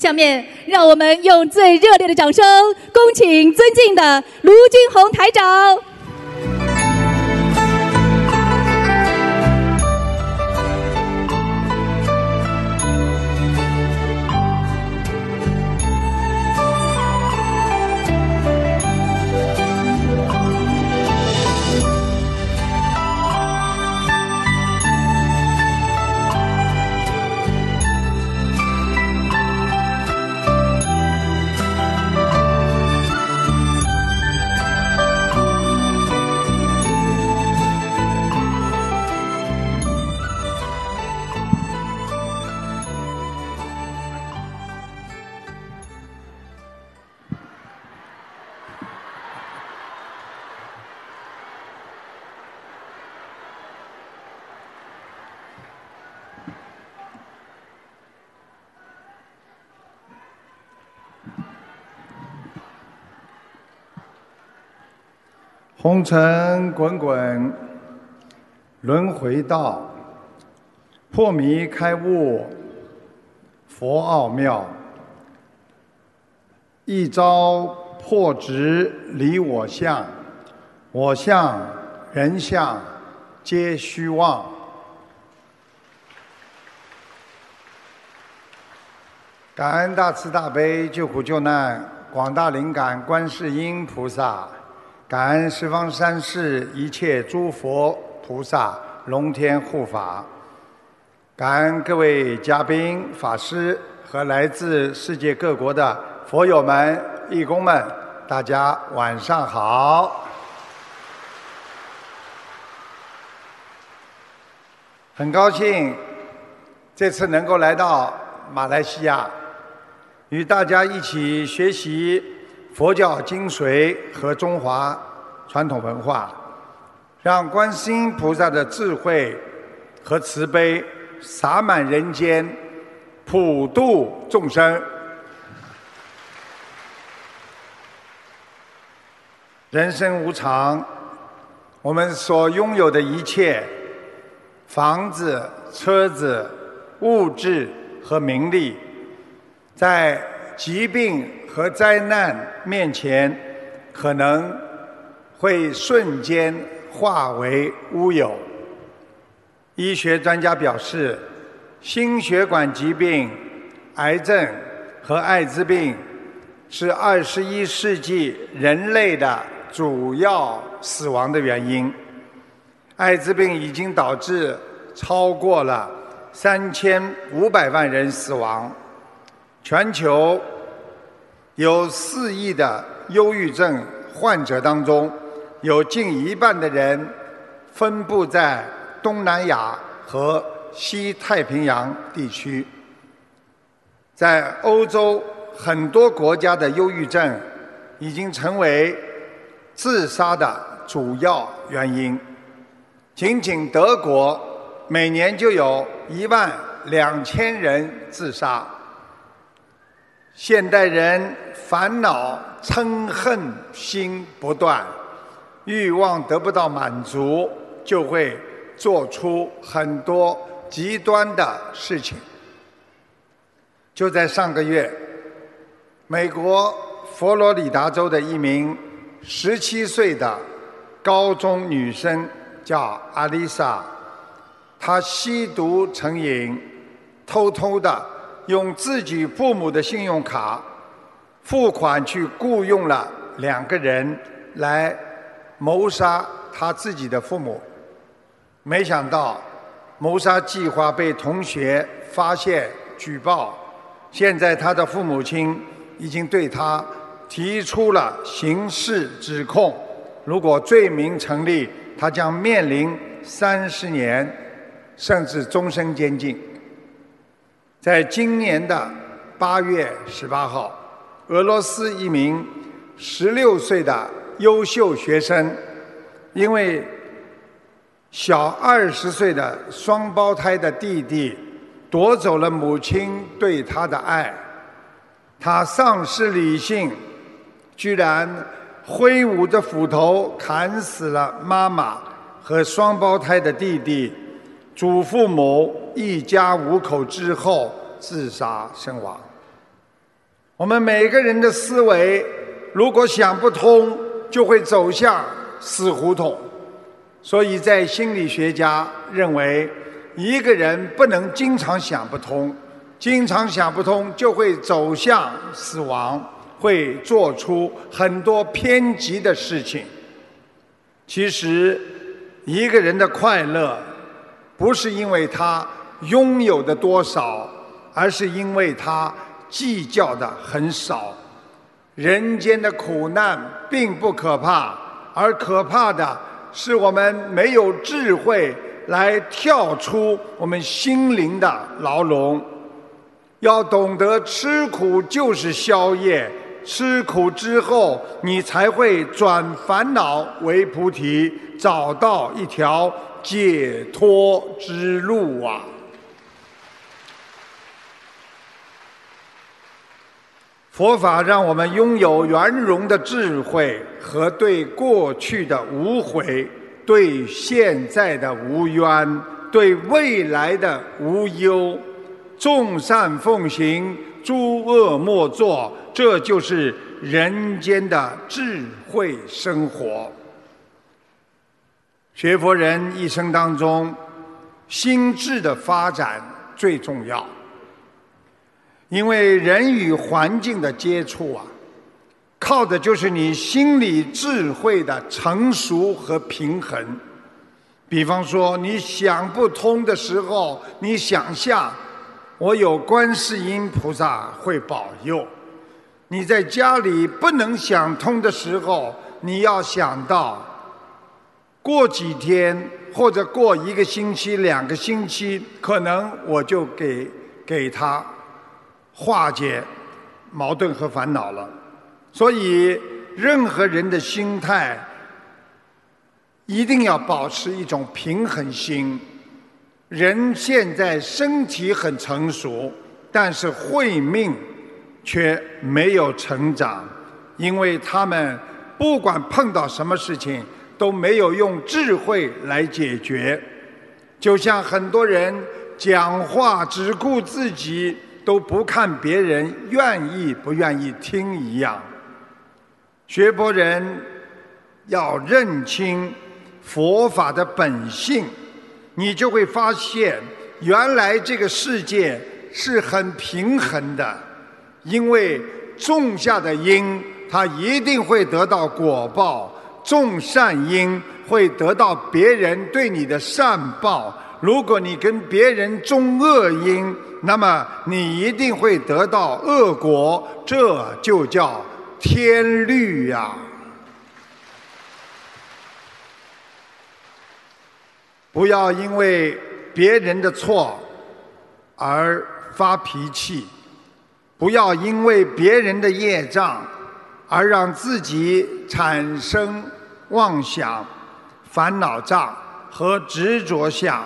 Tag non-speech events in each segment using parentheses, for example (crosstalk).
下面，让我们用最热烈的掌声，恭请尊敬的卢军红台长。红尘滚滚，轮回道，破迷开悟，佛奥妙。一朝破执离我相，我相人相皆虚妄。感恩大慈大悲救苦救难广大灵感观世音菩萨。感恩十方三世一切诸佛菩萨龙天护法，感恩各位嘉宾、法师和来自世界各国的佛友们、义工们，大家晚上好！很高兴这次能够来到马来西亚，与大家一起学习。佛教精髓和中华传统文化，让观世音菩萨的智慧和慈悲洒满人间，普度众生。人生无常，我们所拥有的一切——房子、车子、物质和名利，在疾病。和灾难面前，可能会瞬间化为乌有。医学专家表示，心血管疾病、癌症和艾滋病是二十一世纪人类的主要死亡的原因。艾滋病已经导致超过了三千五百万人死亡，全球。有四亿的忧郁症患者当中，有近一半的人分布在东南亚和西太平洋地区。在欧洲很多国家的忧郁症已经成为自杀的主要原因。仅仅德国每年就有一万两千人自杀。现代人烦恼嗔恨心不断，欲望得不到满足，就会做出很多极端的事情。就在上个月，美国佛罗里达州的一名十七岁的高中女生叫阿丽莎，她吸毒成瘾，偷偷的。用自己父母的信用卡付款去雇佣了两个人来谋杀他自己的父母，没想到谋杀计划被同学发现举报，现在他的父母亲已经对他提出了刑事指控，如果罪名成立，他将面临三十年甚至终身监禁。在今年的八月十八号，俄罗斯一名十六岁的优秀学生，因为小二十岁的双胞胎的弟弟夺走了母亲对他的爱，他丧失理性，居然挥舞着斧头砍死了妈妈和双胞胎的弟弟。祖父母一家五口之后自杀身亡。我们每个人的思维，如果想不通，就会走向死胡同。所以在心理学家认为，一个人不能经常想不通，经常想不通就会走向死亡，会做出很多偏激的事情。其实，一个人的快乐，不是因为他拥有的多少，而是因为他计较的很少。人间的苦难并不可怕，而可怕的。是我们没有智慧来跳出我们心灵的牢笼，要懂得吃苦就是宵夜，吃苦之后，你才会转烦恼为菩提，找到一条解脱之路啊！佛法让我们拥有圆融的智慧和对过去的无悔、对现在的无冤、对未来的无忧。众善奉行，诸恶莫作，这就是人间的智慧生活。学佛人一生当中，心智的发展最重要。因为人与环境的接触啊，靠的就是你心理智慧的成熟和平衡。比方说，你想不通的时候，你想象我有观世音菩萨会保佑；你在家里不能想通的时候，你要想到过几天或者过一个星期、两个星期，可能我就给给他。化解矛盾和烦恼了，所以任何人的心态一定要保持一种平衡心。人现在身体很成熟，但是慧命却没有成长，因为他们不管碰到什么事情都没有用智慧来解决。就像很多人讲话只顾自己。都不看别人愿意不愿意听一样，学佛人要认清佛法的本性，你就会发现，原来这个世界是很平衡的，因为种下的因，它一定会得到果报；种善因，会得到别人对你的善报。如果你跟别人种恶因，那么你一定会得到恶果，这就叫天律呀！不要因为别人的错而发脾气，不要因为别人的业障而让自己产生妄想、烦恼障和执着相。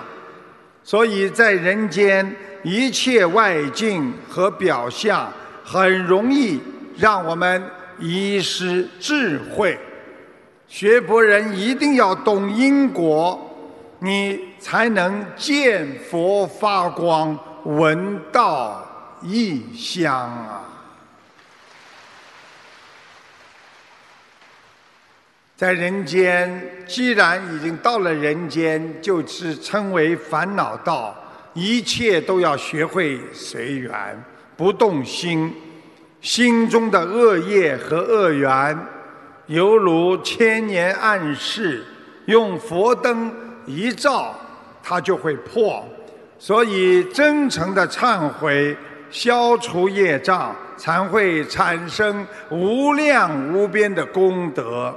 所以在人间，一切外境和表象很容易让我们遗失智慧。学佛人一定要懂因果，你才能见佛发光，闻道异香啊！在人间，既然已经到了人间，就是称为烦恼道。一切都要学会随缘，不动心。心中的恶业和恶缘，犹如千年暗示，用佛灯一照，它就会破。所以，真诚的忏悔，消除业障，才会产生无量无边的功德。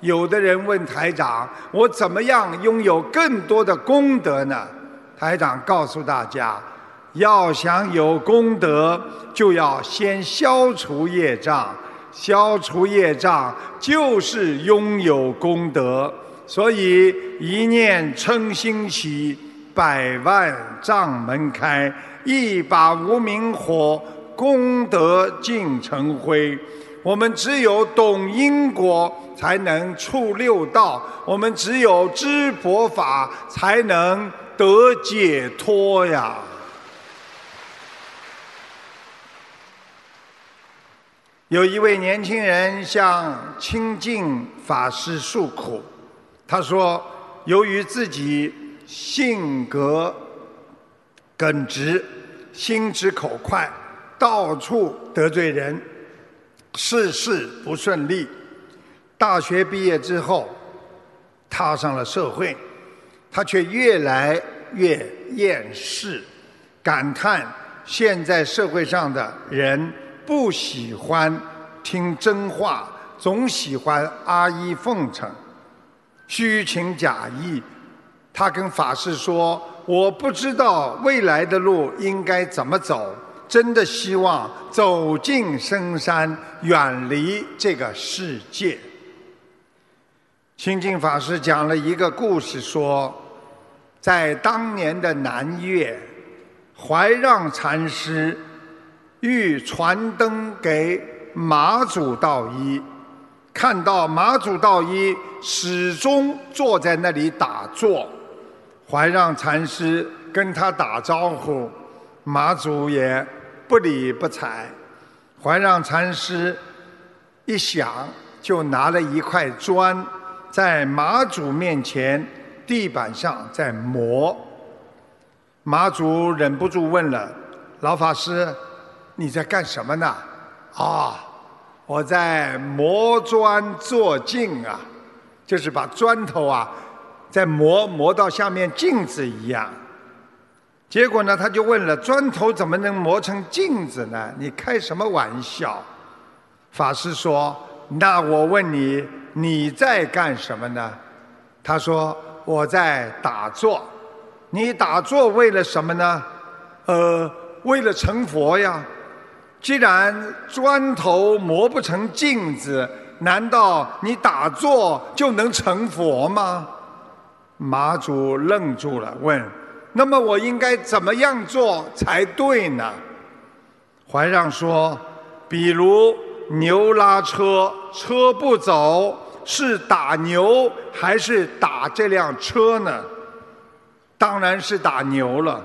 有的人问台长：“我怎么样拥有更多的功德呢？”台长告诉大家：要想有功德，就要先消除业障。消除业障就是拥有功德。所以一念嗔心起，百万障门开；一把无名火，功德尽成灰。我们只有懂因果，才能触六道；我们只有知佛法，才能得解脱呀。有一位年轻人向清净法师诉苦，他说：“由于自己性格耿直，心直口快，到处得罪人，事事不顺利。大学毕业之后，踏上了社会，他却越来越厌世，感叹现在社会上的人。”不喜欢听真话，总喜欢阿谀奉承、虚情假意。他跟法师说：“我不知道未来的路应该怎么走，真的希望走进深山，远离这个世界。”清净法师讲了一个故事，说，在当年的南岳，怀让禅师。欲传灯给马祖道一，看到马祖道一始终坐在那里打坐，怀让禅师跟他打招呼，马祖也不理不睬。怀让禅师一想，就拿了一块砖，在马祖面前地板上在磨。马祖忍不住问了老法师。你在干什么呢？啊，我在磨砖做镜啊，就是把砖头啊，在磨磨到像面镜子一样。结果呢，他就问了：砖头怎么能磨成镜子呢？你开什么玩笑？法师说：那我问你，你在干什么呢？他说：我在打坐。你打坐为了什么呢？呃，为了成佛呀。既然砖头磨不成镜子，难道你打坐就能成佛吗？马祖愣住了，问：“那么我应该怎么样做才对呢？”怀让说：“比如牛拉车，车不走，是打牛还是打这辆车呢？当然是打牛了。”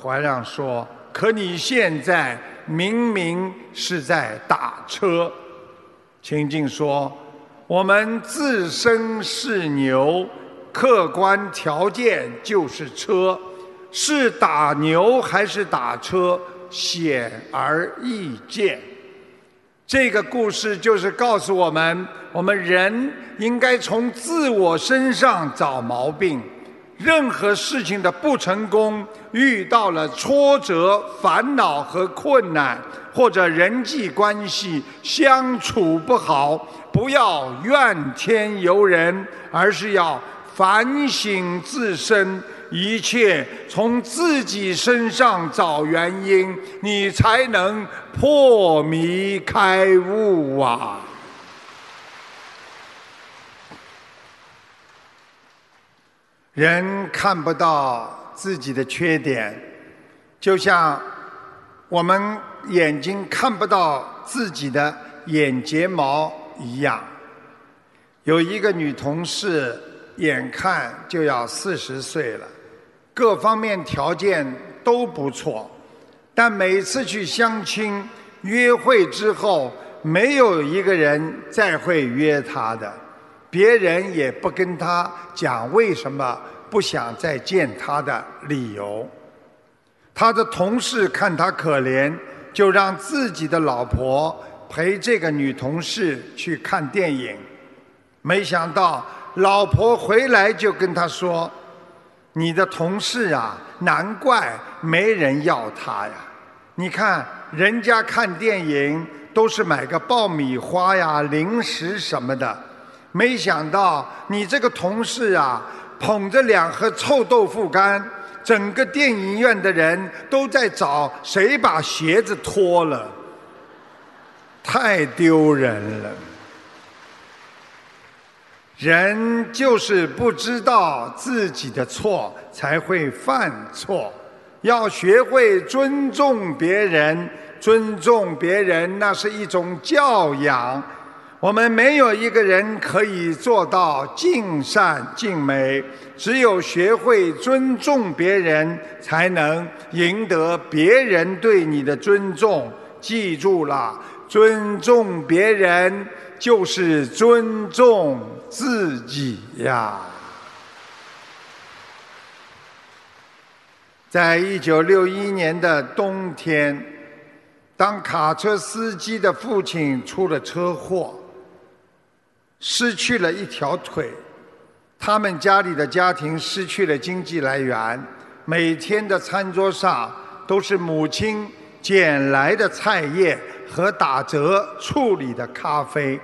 怀亮说：“可你现在……”明明是在打车，清净说：“我们自身是牛，客观条件就是车，是打牛还是打车，显而易见。”这个故事就是告诉我们：我们人应该从自我身上找毛病。任何事情的不成功，遇到了挫折、烦恼和困难，或者人际关系相处不好，不要怨天尤人，而是要反省自身，一切从自己身上找原因，你才能破迷开悟啊！人看不到自己的缺点，就像我们眼睛看不到自己的眼睫毛一样。有一个女同事，眼看就要四十岁了，各方面条件都不错，但每次去相亲约会之后，没有一个人再会约他的。别人也不跟他讲为什么不想再见他的理由。他的同事看他可怜，就让自己的老婆陪这个女同事去看电影。没想到老婆回来就跟他说：“你的同事啊，难怪没人要他呀！你看人家看电影都是买个爆米花呀、零食什么的。”没想到你这个同事啊，捧着两盒臭豆腐干，整个电影院的人都在找谁把鞋子脱了，太丢人了。人就是不知道自己的错，才会犯错。要学会尊重别人，尊重别人那是一种教养。我们没有一个人可以做到尽善尽美，只有学会尊重别人，才能赢得别人对你的尊重。记住了，尊重别人就是尊重自己呀。在一九六一年的冬天，当卡车司机的父亲出了车祸，失去了一条腿，他们家里的家庭失去了经济来源，每天的餐桌上都是母亲捡来的菜叶和打折处理的咖啡，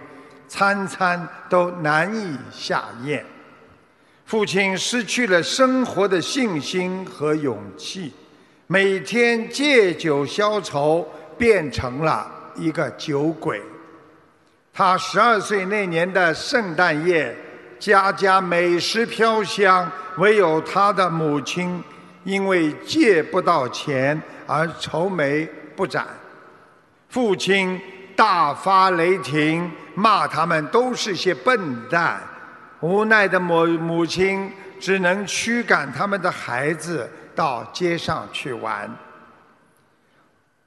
餐餐都难以下咽。父亲失去了生活的信心和勇气，每天借酒消愁，变成了一个酒鬼。他十二岁那年的圣诞夜，家家美食飘香，唯有他的母亲因为借不到钱而愁眉不展。父亲大发雷霆，骂他们都是些笨蛋。无奈的母母亲只能驱赶他们的孩子到街上去玩。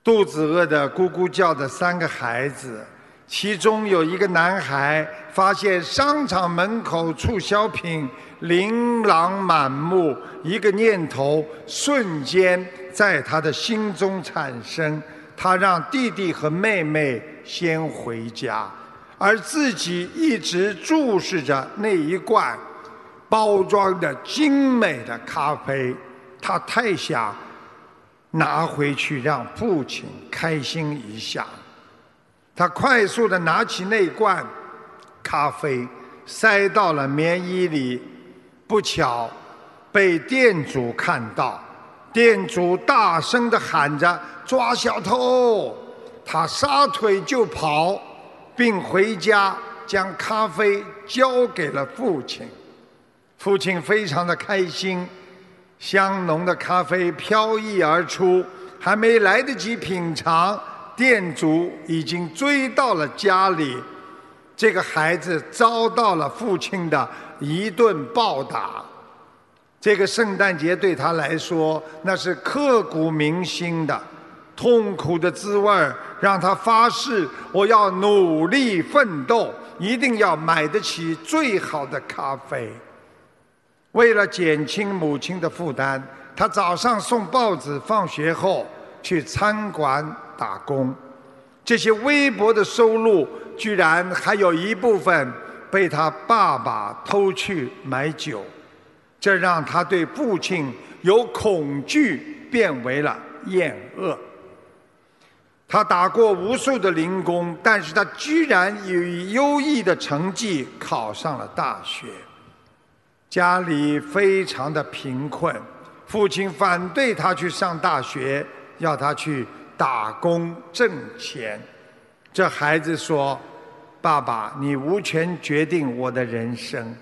肚子饿的咕咕叫的三个孩子，其中有一个男孩发现商场门口促销品琳琅满目，一个念头瞬间在他的心中产生：他让弟弟和妹妹先回家。而自己一直注视着那一罐包装的精美的咖啡，他太想拿回去让父亲开心一下。他快速的拿起那罐咖啡，塞到了棉衣里，不巧被店主看到，店主大声的喊着：“抓小偷！”他撒腿就跑。并回家将咖啡交给了父亲，父亲非常的开心，香浓的咖啡飘溢而出，还没来得及品尝，店主已经追到了家里，这个孩子遭到了父亲的一顿暴打，这个圣诞节对他来说那是刻骨铭心的。痛苦的滋味让他发誓：我要努力奋斗，一定要买得起最好的咖啡。为了减轻母亲的负担，他早上送报纸，放学后去餐馆打工。这些微薄的收入，居然还有一部分被他爸爸偷去买酒，这让他对父亲由恐惧变为了厌恶。他打过无数的零工，但是他居然以优异的成绩考上了大学。家里非常的贫困，父亲反对他去上大学，要他去打工挣钱。这孩子说：“爸爸，你无权决定我的人生，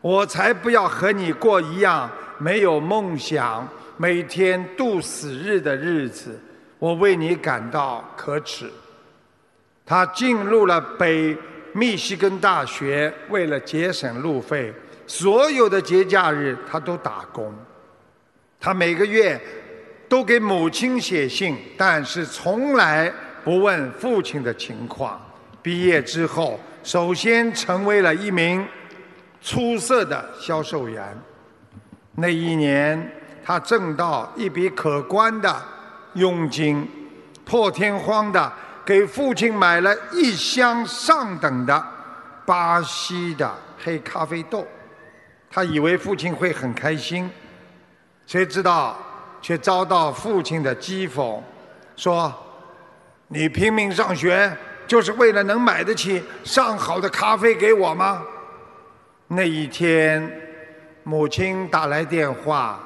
我才不要和你过一样没有梦想、每天度死日的日子。”我为你感到可耻。他进入了北密西根大学，为了节省路费，所有的节假日他都打工。他每个月都给母亲写信，但是从来不问父亲的情况。毕业之后，首先成为了一名出色的销售员。那一年，他挣到一笔可观的。佣金，破天荒的给父亲买了一箱上等的巴西的黑咖啡豆，他以为父亲会很开心，谁知道却遭到父亲的讥讽，说：“你拼命上学就是为了能买得起上好的咖啡给我吗？”那一天，母亲打来电话，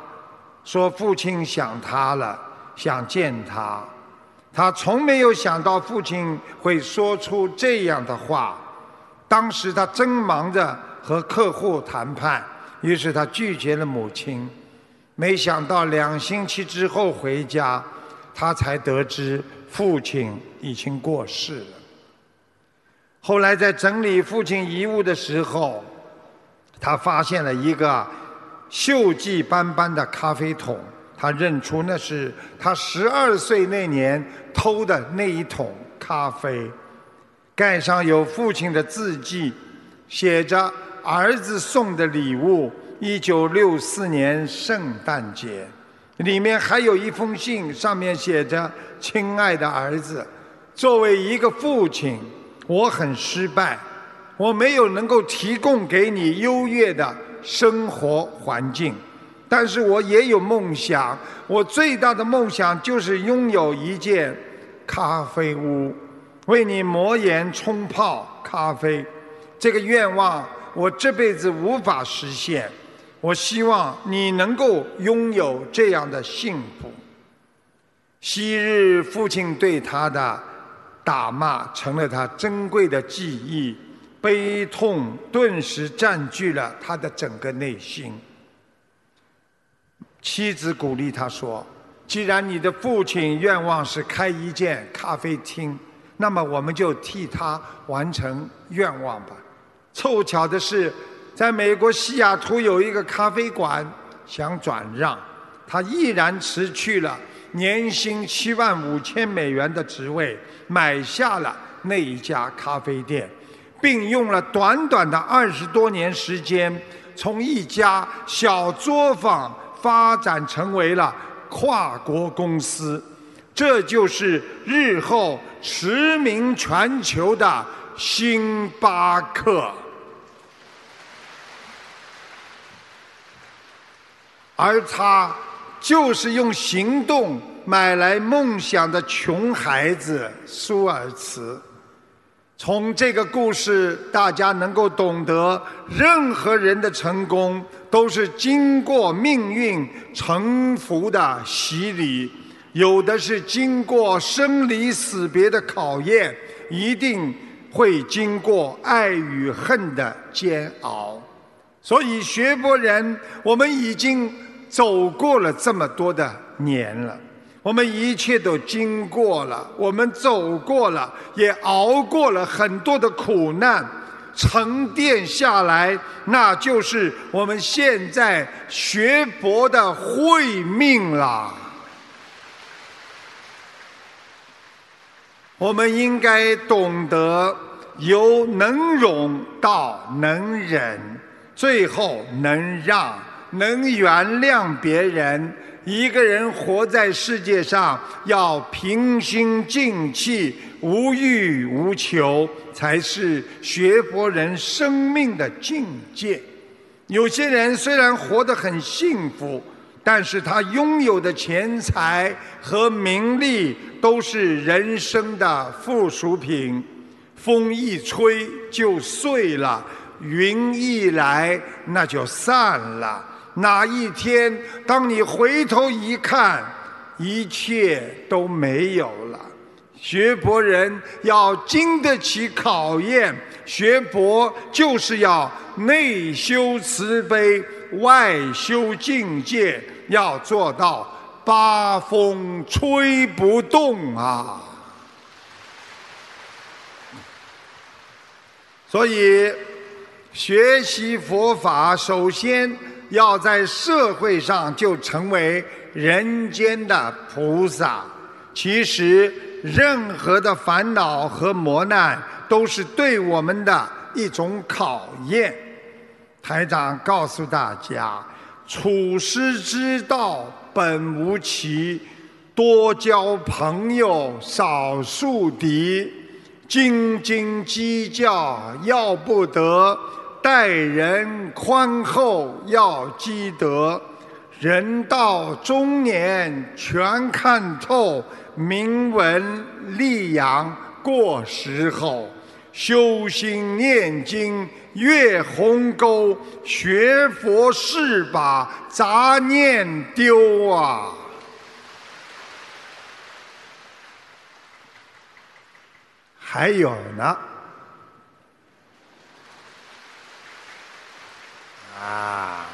说父亲想他了。想见他，他从没有想到父亲会说出这样的话。当时他正忙着和客户谈判，于是他拒绝了母亲。没想到两星期之后回家，他才得知父亲已经过世了。后来在整理父亲遗物的时候，他发现了一个锈迹斑斑的咖啡桶。他认出那是他十二岁那年偷的那一桶咖啡，盖上有父亲的字迹，写着儿子送的礼物，一九六四年圣诞节。里面还有一封信，上面写着：“亲爱的儿子，作为一个父亲，我很失败，我没有能够提供给你优越的生活环境，但是我也有梦想。我最大的梦想就是拥有一间咖啡屋，为你磨研冲泡咖啡。这个愿望我这辈子无法实现。”我希望你能够拥有这样的幸福。昔日父亲对他的打骂成了他珍贵的记忆，悲痛顿时占据了他的整个内心。妻子鼓励他说：“既然你的父亲愿望是开一间咖啡厅，那么我们就替他完成愿望吧。”凑巧的是。在美国西雅图有一个咖啡馆想转让，他毅然辞去了年薪七万五千美元的职位，买下了那一家咖啡店，并用了短短的二十多年时间，从一家小作坊发展成为了跨国公司。这就是日后驰名全球的星巴克。而他就是用行动买来梦想的穷孩子舒尔茨。从这个故事，大家能够懂得，任何人的成功都是经过命运沉浮的洗礼，有的是经过生离死别的考验，一定会经过爱与恨的煎熬。所以，学佛人，我们已经。走过了这么多的年了，我们一切都经过了，我们走过了，也熬过了很多的苦难，沉淀下来，那就是我们现在学佛的慧命了。我们应该懂得由能容到能忍，最后能让。能原谅别人，一个人活在世界上要平心静气、无欲无求，才是学佛人生命的境界。有些人虽然活得很幸福，但是他拥有的钱财和名利都是人生的附属品，风一吹就碎了，云一来那就散了。哪一天，当你回头一看，一切都没有了。学佛人要经得起考验，学佛就是要内修慈悲，外修境界，要做到八风吹不动啊！所以，学习佛法，首先。要在社会上就成为人间的菩萨。其实，任何的烦恼和磨难都是对我们的一种考验。台长告诉大家：处世之道本无奇，多交朋友，少树敌。斤斤计较要不得。待人宽厚要积德，人到中年全看透，名闻利养过时候，修心念经越鸿沟，学佛是把杂念丢啊！还有呢。啊！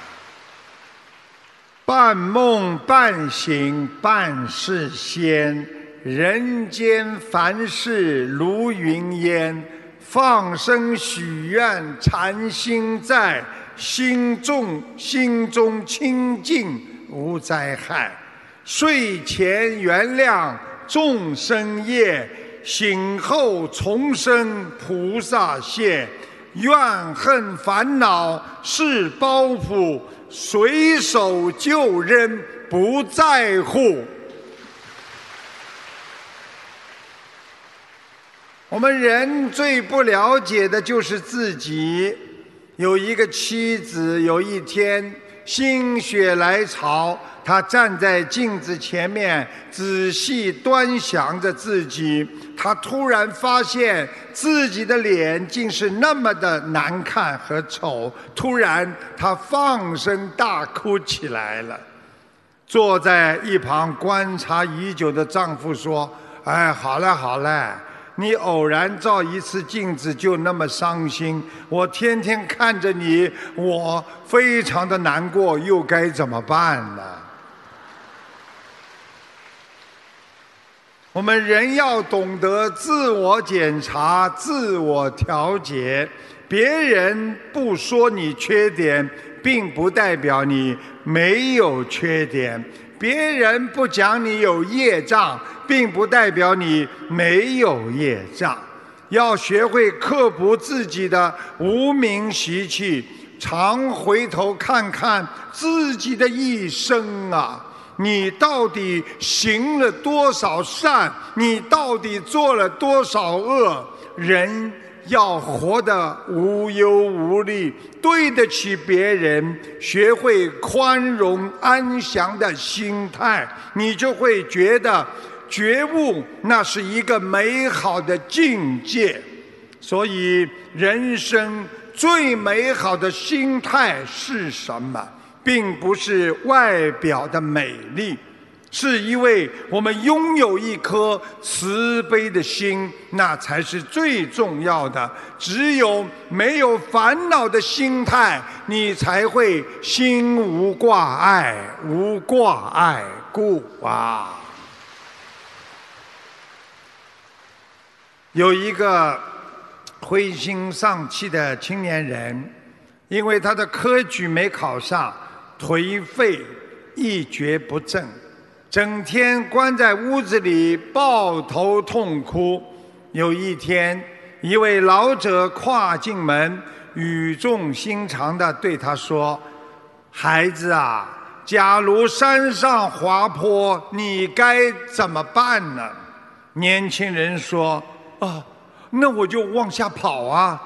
半梦半醒半是仙，人间凡事如云烟。放生许愿禅心在，心中心中清净无灾害。睡前原谅众生业，醒后重生菩萨现。怨恨烦恼是包袱，随手就扔，不在乎。我们人最不了解的就是自己。有一个妻子，有一天心血来潮，她站在镜子前面，仔细端详着自己。她突然发现自己的脸竟是那么的难看和丑。突然，她放声大哭起来了。坐在一旁观察已久的丈夫说：“哎，好了好了。”你偶然照一次镜子就那么伤心，我天天看着你，我非常的难过，又该怎么办呢？我们人要懂得自我检查、自我调节，别人不说你缺点，并不代表你没有缺点。别人不讲你有业障，并不代表你没有业障。要学会克服自己的无名习气，常回头看看自己的一生啊！你到底行了多少善？你到底做了多少恶？人。要活得无忧无虑，对得起别人，学会宽容安详的心态，你就会觉得觉悟那是一个美好的境界。所以，人生最美好的心态是什么？并不是外表的美丽。是因为我们拥有一颗慈悲的心，那才是最重要的。只有没有烦恼的心态，你才会心无挂碍，无挂碍故啊。有一个灰心丧气的青年人，因为他的科举没考上，颓废，一蹶不振。整天关在屋子里抱头痛哭。有一天，一位老者跨进门，语重心长地对他说：“孩子啊，假如山上滑坡，你该怎么办呢？”年轻人说：“啊，那我就往下跑啊！”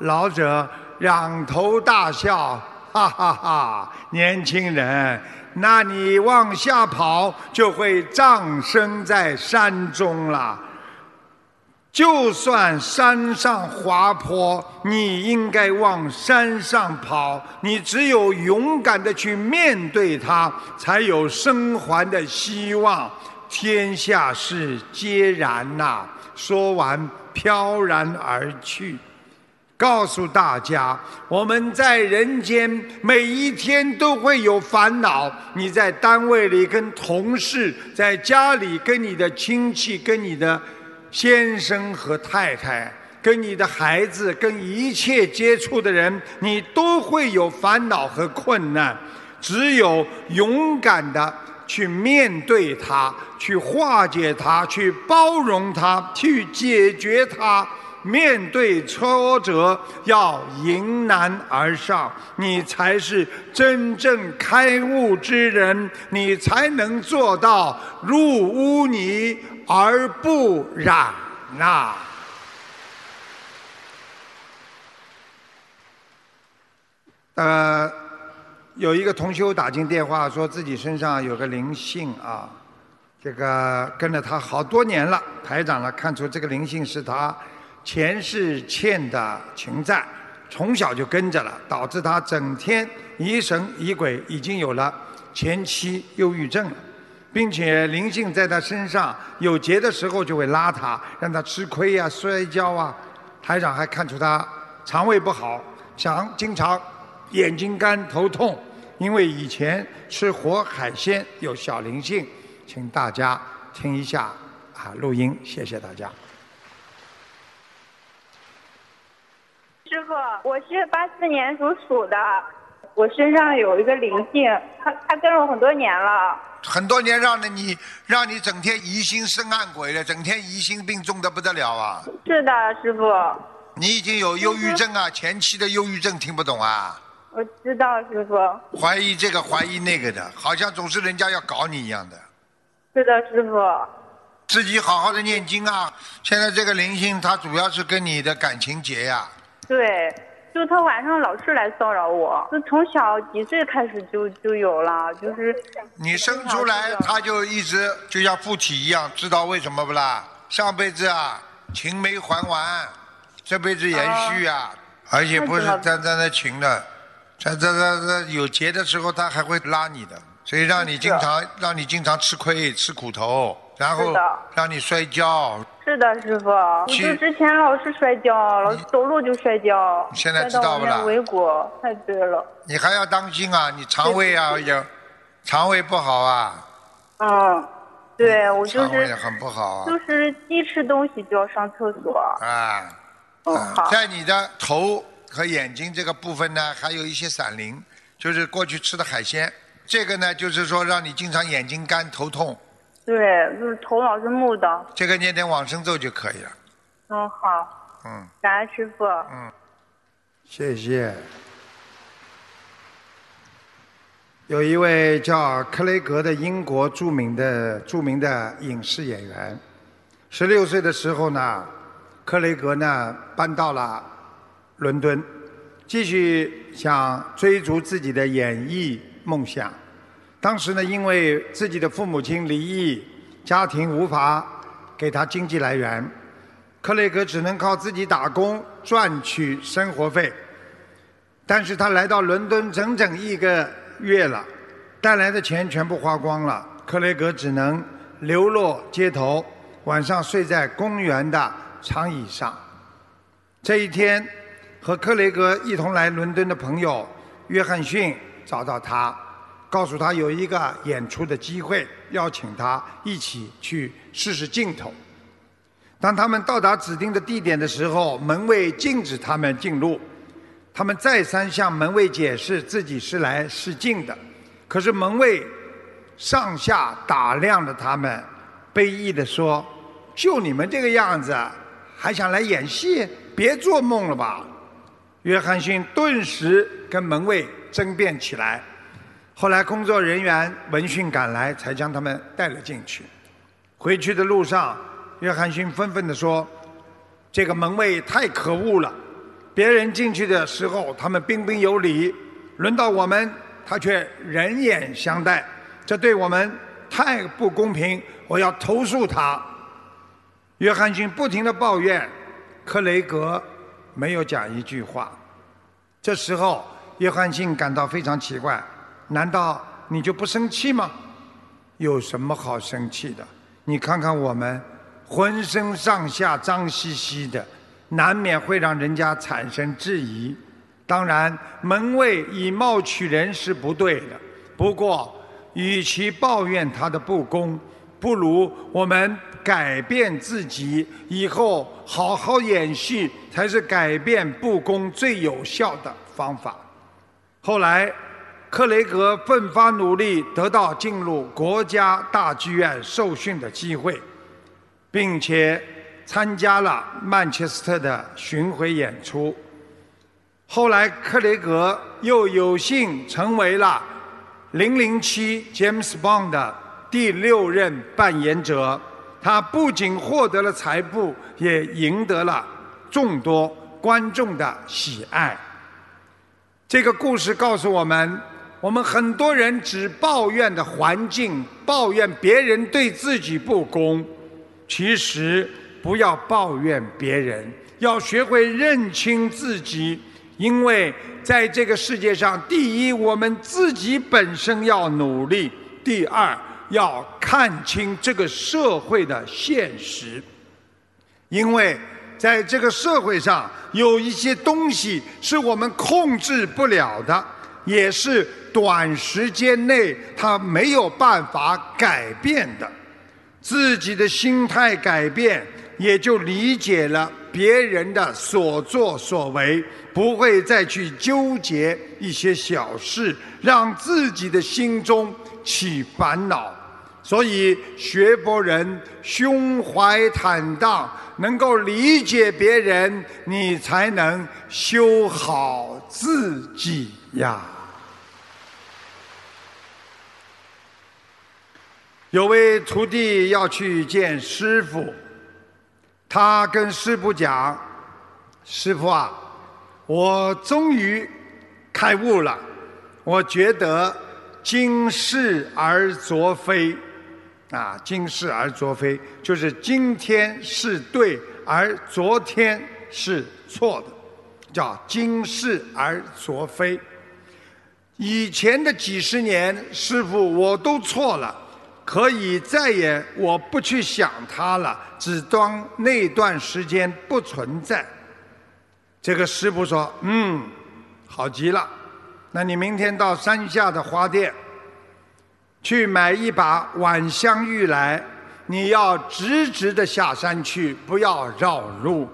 老者仰头大笑：“哈哈哈，年轻人。”那你往下跑，就会葬身在山中了。就算山上滑坡，你应该往山上跑。你只有勇敢的去面对它，才有生还的希望。天下事皆然呐！说完，飘然而去。告诉大家，我们在人间每一天都会有烦恼。你在单位里跟同事，在家里跟你的亲戚、跟你的先生和太太、跟你的孩子、跟一切接触的人，你都会有烦恼和困难。只有勇敢的去面对它，去化解它，去包容它，去解决它。面对挫折，要迎难而上，你才是真正开悟之人，你才能做到入污泥而不染呐。呃，有一个同修打进电话，说自己身上有个灵性啊，这个跟了他好多年了，台长呢看出这个灵性是他。前世欠的情债，从小就跟着了，导致他整天疑神疑鬼，已经有了前期忧郁症了，并且灵性在他身上有劫的时候就会拉他，让他吃亏呀、摔跤啊。台长还看出他肠胃不好，想经常眼睛干、头痛，因为以前吃活海鲜有小灵性，请大家听一下啊录音，谢谢大家。师傅，我是八四年属鼠的，我身上有一个灵性，他他跟了我很多年了，很多年让了你，让你整天疑心生暗鬼了，整天疑心病重的不得了啊！是的，师傅，你已经有忧郁症啊，前期的忧郁症听不懂啊，我知道，师傅，怀疑这个怀疑那个的，好像总是人家要搞你一样的。是的，师傅，自己好好的念经啊！现在这个灵性，它主要是跟你的感情结呀、对，就他晚上老是来骚扰我，就从小几岁开始就就有了，就是你生出来，他就一直就像附体一样，知道为什么不啦？上辈子啊，情没还完，这辈子延续啊，而且不是单单的情的，在在在在有劫的时候，他还会拉你的，所以让你经常让你经常吃亏、吃苦头，然后让你摔跤。是的，师傅，我去就之前老是摔跤，老是走路就摔跤，现在知道不啦面围裹，太对了。你还要当心啊，你肠胃啊也肠胃不好啊，嗯，对我就肠胃是很不好啊就是一吃东西就要上厕所。啊。哦，啊好，在你的头和眼睛这个部分呢，还有一些闪灵，就是过去吃的海鲜。这个呢，就是说让你经常眼睛干、头痛，对，就是头脑是木的。这个念点往生咒就可以了。嗯，好，嗯，感恩师傅。嗯谢谢。有一位叫克雷格的英国著名的著名的影视演员，十六岁的时候呢，克雷格呢搬到了伦敦，继续想追逐自己的演艺梦想。当时呢，因为自己的父母亲离异，家庭无法给他经济来源，克雷格只能靠自己打工赚取生活费。但是他来到伦敦整整一个月了，带来的钱全部花光了，克雷格只能流落街头，晚上睡在公园的长椅上。这一天，和克雷格一同来伦敦的朋友约翰逊找到他，告诉他有一个演出的机会，邀请他一起去试试镜头。当他们到达指定的地点的时候，门卫禁止他们进入。他们再三向门卫解释自己是来试镜的，可是门卫上下打量着他们，悲意地说：“就你们这个样子，还想来演戏？别做梦了吧！”约翰逊顿时跟门卫争辩起来。后来工作人员闻讯赶来，才将他们带了进去。回去的路上，约翰逊愤愤地说：“这个门卫太可恶了！别人进去的时候，他们彬彬有礼；轮到我们，他却人眼相待，这对我们太不公平！我要投诉他。”约翰逊不停地抱怨，克雷格没有讲一句话。这时候，约翰逊感到非常奇怪：难道你就不生气吗？有什么好生气的？你看看我们，浑身上下脏兮兮的，难免会让人家产生质疑。当然，门卫以貌取人是不对的。不过，与其抱怨他的不公，不如我们改变自己，以后好好演戏才是改变不公最有效的方法。后来，克雷格奋发努力，得到进入国家大剧院受训的机会，并且参加了曼彻斯特的巡回演出。后来，克雷格又有幸成为了《零零七》James Bond 的第六任扮演者。他不仅获得了财富，也赢得了众多观众的喜爱。这个故事告诉我们，我们很多人只抱怨的环境，抱怨别人对自己不公。其实不要抱怨别人，要学会认清自己。因为在这个世界上，第一，我们自己本身要努力；第二，要看清这个社会的现实。因为在这个社会上，有一些东西是我们控制不了的，也是短时间内他没有办法改变的。自己的心态改变，也就理解了别人的所作所为，不会再去纠结一些小事，让自己的心中起烦恼。所以学佛人胸怀坦荡，能够理解别人，你才能修好自己呀。有位徒弟要去见师傅，他跟师傅讲：“师傅啊，我终于开悟了，我觉得今是而昨非。”啊，今是而昨非，就是今天是对，而昨天是错的，叫今是而昨非。以前的几十年，师傅我都错了，可以再也我不去想它了，只当那段时间不存在。这个师傅说：“嗯，好极了，那你明天到山下的花店。”去买一把晚香玉来，你要直直的下山去，不要绕路。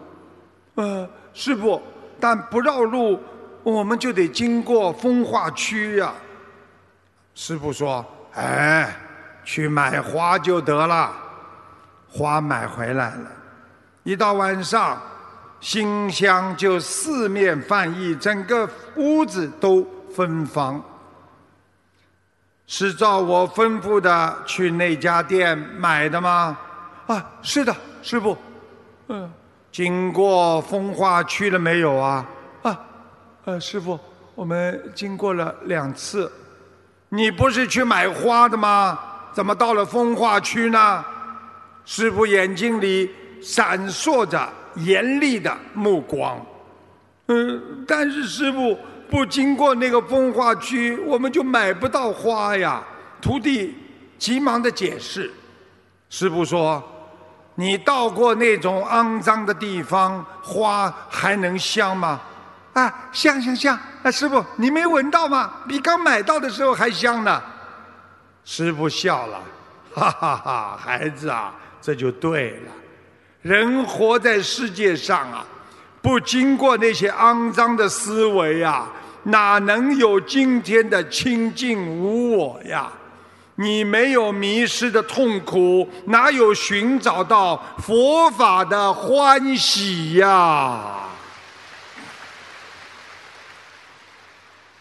呃，师傅，但不绕路，我们就得经过风化区呀。师傅说：“哎，去买花就得了。”花买回来了，一到晚上，馨香就四面泛溢，整个屋子都芬芳。是照我吩咐的去那家店买的吗？啊，是的，师傅。嗯，经过风化区了没有啊？啊，呃，师傅，我们经过了两次。你不是去买花的吗？怎么到了风化区呢？师傅眼睛里闪烁着严厉的目光。嗯，但是师傅。不经过那个风化区，我们就买不到花呀！徒弟急忙的解释。师傅说：“你到过那种肮脏的地方，花还能香吗？”啊，香香香！啊，师傅，你没闻到吗？比刚买到的时候还香呢。师傅笑了，(laughs) 哈哈哈！孩子啊，这就对了。人活在世界上啊，不经过那些肮脏的思维啊。哪能有今天的清净无我呀？你没有迷失的痛苦，哪有寻找到佛法的欢喜呀？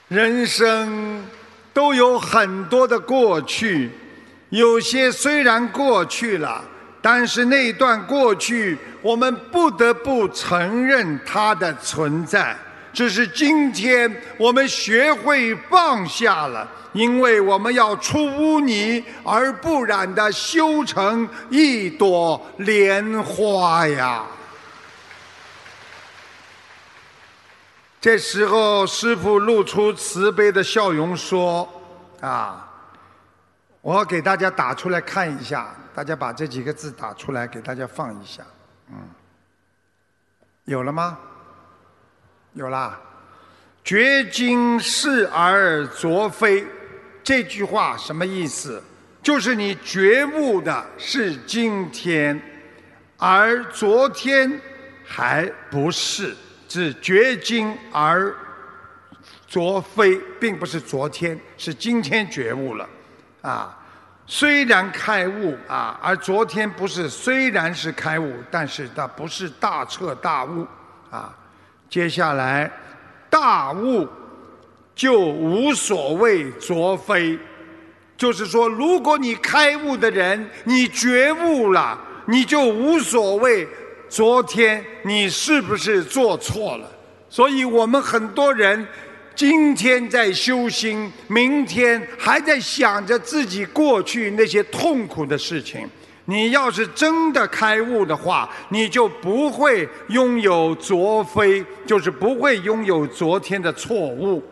人生都有很多的过去，有些虽然过去了，但是那段过去，我们不得不承认它的存在。只是今天我们学会放下了，因为我们要出污泥而不染的修成一朵莲花呀。这时候，师傅露出慈悲的笑容说：“啊，我给大家打出来看一下，大家把这几个字打出来，给大家放一下。嗯，有了吗？”有啦，觉今是而昨非，这句话什么意思？就是你觉悟的是今天，而昨天还不是，是觉今而昨非，并不是昨天，是今天觉悟了，啊，虽然开悟啊，而昨天不是，虽然是开悟，但是它不是大彻大悟，啊。接下来，大悟就无所谓昨非，就是说，如果你开悟的人，你觉悟了，你就无所谓昨天你是不是做错了。所以我们很多人今天在修心，明天还在想着自己过去那些痛苦的事情。你要是真的开悟的话，你就不会拥有昨非，就是不会拥有昨天的错误。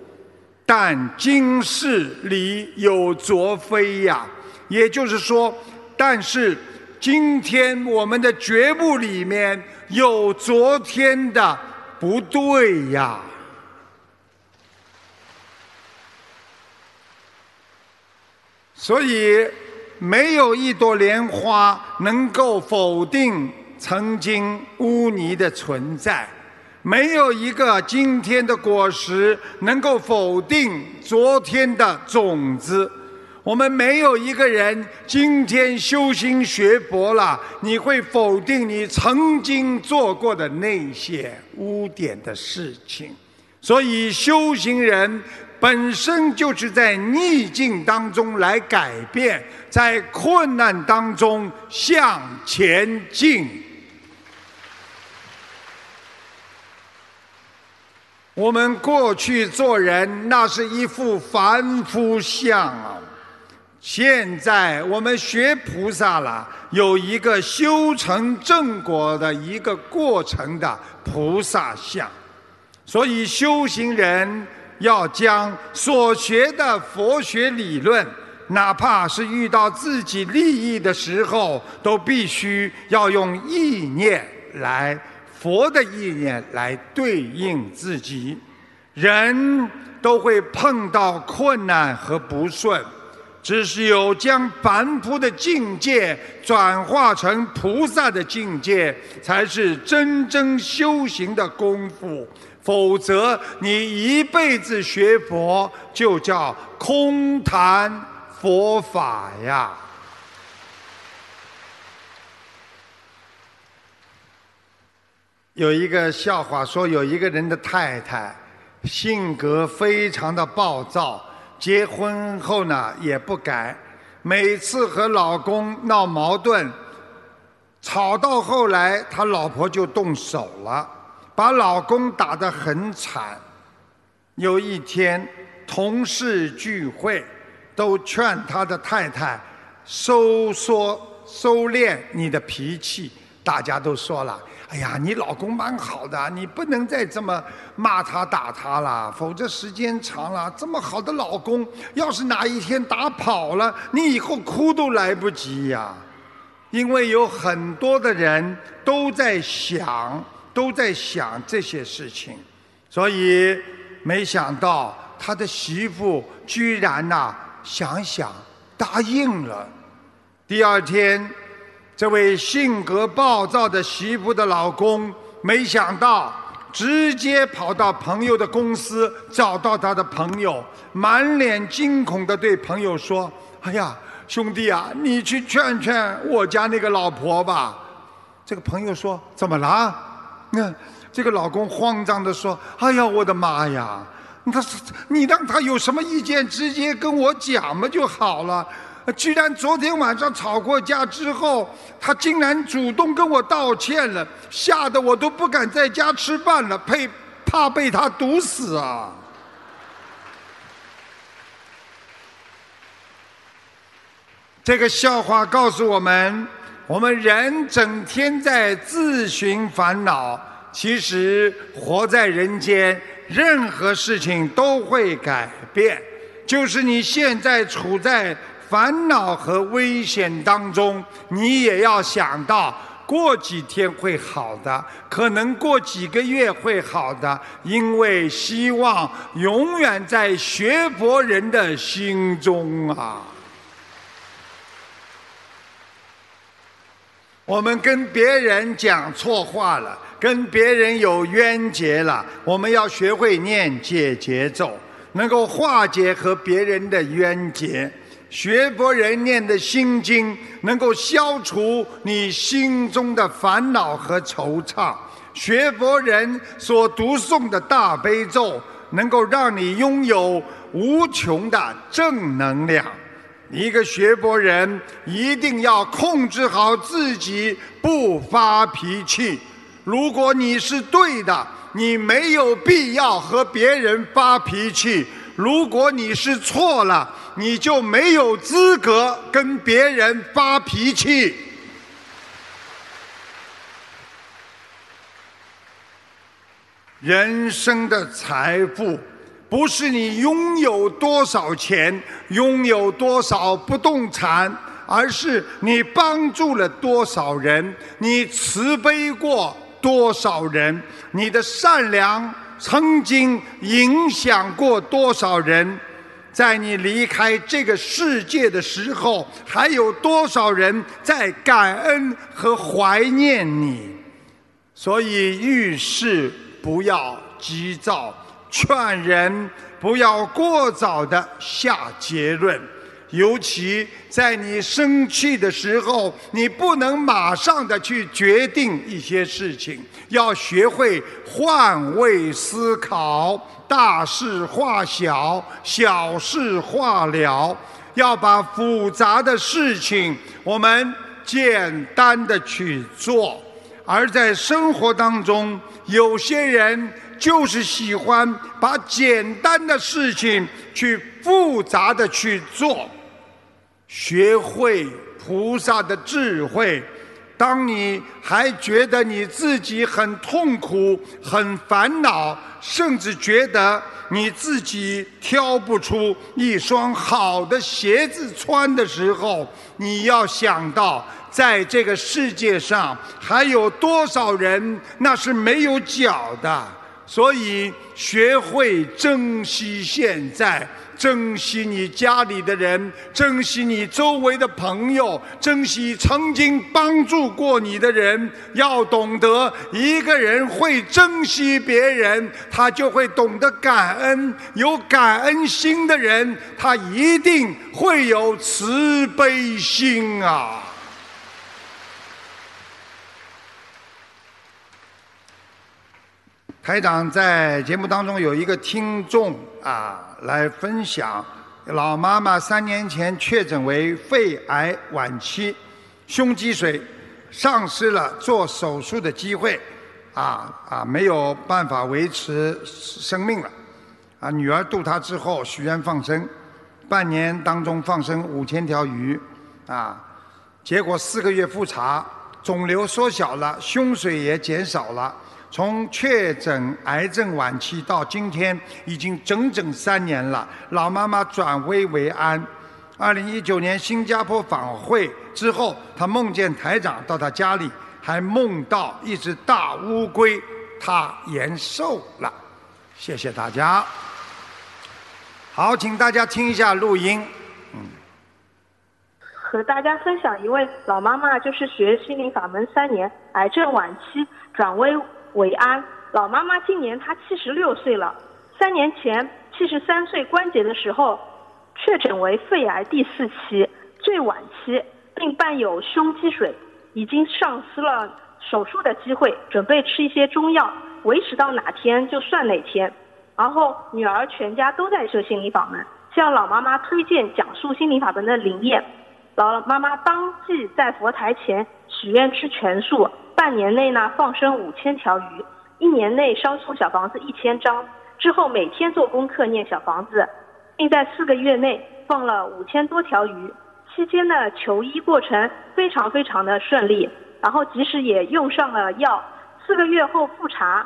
但今世里有昨非呀，也就是说，但是今天我们的觉悟里面有昨天的不对呀，所以。没有一朵莲花能够否定曾经污泥的存在，没有一个今天的果实能够否定昨天的种子。我们没有一个人今天修心学佛了，你会否定你曾经做过的那些污点的事情。所以，修行人本身就是在逆境当中来改变，在困难当中向前进。我们过去做人，那是一副凡夫相啊。现在我们学菩萨了，有一个修成正果的一个过程的菩萨相。所以修行人要将所学的佛学理论，哪怕是遇到自己利益的时候，都必须要用意念来。佛的意念来对应自己，人都会碰到困难和不顺，只是有将凡夫的境界转化成菩萨的境界，才是真正修行的功夫。否则，你一辈子学佛就叫空谈佛法呀。有一个笑话说，有一个人的太太性格非常的暴躁，结婚后呢也不改，每次和老公闹矛盾，吵到后来，他老婆就动手了，把老公打得很惨。有一天，同事聚会，都劝他的太太收缩、收敛你的脾气，大家都说了。哎呀，你老公蛮好的，你不能再这么骂他打他了，否则时间长了，这么好的老公，要是哪一天打跑了，你以后哭都来不及呀。因为有很多的人都在想，都在想这些事情，所以没想到他的媳妇居然呐想想答应了。第二天。这位性格暴躁的媳妇的老公，没想到直接跑到朋友的公司，找到他的朋友，满脸惊恐的对朋友说：“哎呀，兄弟啊，你去劝劝我家那个老婆吧。”这个朋友说：“怎么了？”那这个老公慌张的说：“哎呀，我的妈呀！他你让他有什么意见，直接跟我讲嘛就好了。”居然昨天晚上吵过架之后，他竟然主动跟我道歉了，吓得我都不敢在家吃饭了，怕怕被他毒死啊！这个笑话告诉我们：我们人整天在自寻烦恼，其实活在人间，任何事情都会改变，就是你现在处在。烦恼和危险当中，你也要想到，过几天会好的，可能过几个月会好的，因为希望永远在学佛人的心中啊。我们跟别人讲错话了，跟别人有冤结了，我们要学会念解结咒，能够化解和别人的冤结。学佛人念的心经，能够消除你心中的烦恼和惆怅；学佛人所读诵的大悲咒，能够让你拥有无穷的正能量。一个学佛人一定要控制好自己，不发脾气。如果你是对的，你没有必要和别人发脾气；如果你是错了，你就没有资格跟别人发脾气。人生的财富，不是你拥有多少钱、拥有多少不动产，而是你帮助了多少人，你慈悲过多少人，你的善良曾经影响过多少人。在你离开这个世界的时候，还有多少人在感恩和怀念你？所以遇事不要急躁，劝人不要过早的下结论，尤其在你生气的时候，你不能马上的去决定一些事情，要学会换位思考，大事化小，小事化了，要把复杂的事情我们简单的去做。而在生活当中，有些人就是喜欢把简单的事情去复杂的去做。学会菩萨的智慧，当你还觉得你自己很痛苦、很烦恼，甚至觉得你自己挑不出一双好的鞋子穿的时候，你要想到，在这个世界上还有多少人那是没有脚的。所以，学会珍惜现在。珍惜你家里的人，珍惜你周围的朋友，珍惜曾经帮助过你的人。要懂得，一个人会珍惜别人，他就会懂得感恩。有感恩心的人，他一定会有慈悲心啊！台长在节目当中有一个听众啊。来分享，老妈妈三年前确诊为肺癌晚期，胸积水，丧失了做手术的机会，啊啊，没有办法维持生命了，啊，女儿渡她之后许愿放生，半年当中放生五千条鱼，啊，结果四个月复查，肿瘤缩小了，胸水也减少了。从确诊癌症晚期到今天，已经整整三年了。老妈妈转危为安。二零一九年新加坡访会之后，她梦见台长到她家里，还梦到一只大乌龟，她延寿了。谢谢大家。好，请大家听一下录音。嗯，和大家分享一位老妈妈，就是学心灵法门三年，癌症晚期转危。伟安老妈妈今年她七十六岁了，三年前七十三岁关节的时候，确诊为肺癌第四期，最晚期，并伴有胸积水，已经丧失了手术的机会，准备吃一些中药，维持到哪天就算哪天。然后女儿全家都在修心理法门，向老妈妈推荐讲述心理法门的灵验。老妈妈当即在佛台前许愿吃全素。半年内呢，放生五千条鱼；一年内烧出小房子一千张。之后每天做功课念小房子，并在四个月内放了五千多条鱼。期间的求医过程非常非常的顺利，然后即使也用上了药。四个月后复查，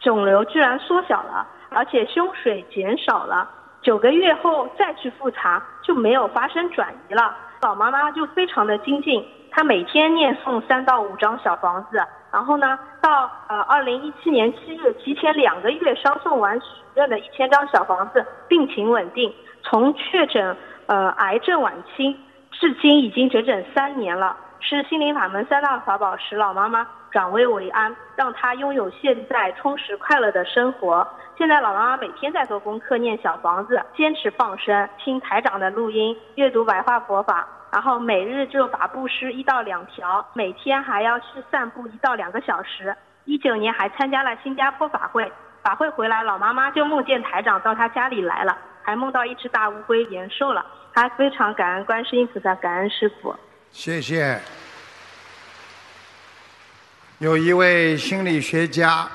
肿瘤居然缩小了，而且胸水减少了。九个月后再去复查，就没有发生转移了。老妈妈就非常的精进。她每天念诵三到五张小房子，然后呢，到呃二零一七年七月，提前两个月烧送完许愿的一千张小房子，病情稳定。从确诊呃癌症晚期至今已经整整三年了，是心灵法门三大法宝使老妈妈转危为安，让他拥有现在充实快乐的生活。现在老妈妈每天在做功课，念小房子，坚持放生，听台长的录音，阅读白话佛法。然后每日就法布施一到两条，每天还要去散步一到两个小时。一九年还参加了新加坡法会，法会回来，老妈妈就梦见台长到她家里来了，还梦到一只大乌龟延寿了。她非常感恩观世音菩萨，感恩师傅。谢谢。有一位心理学家，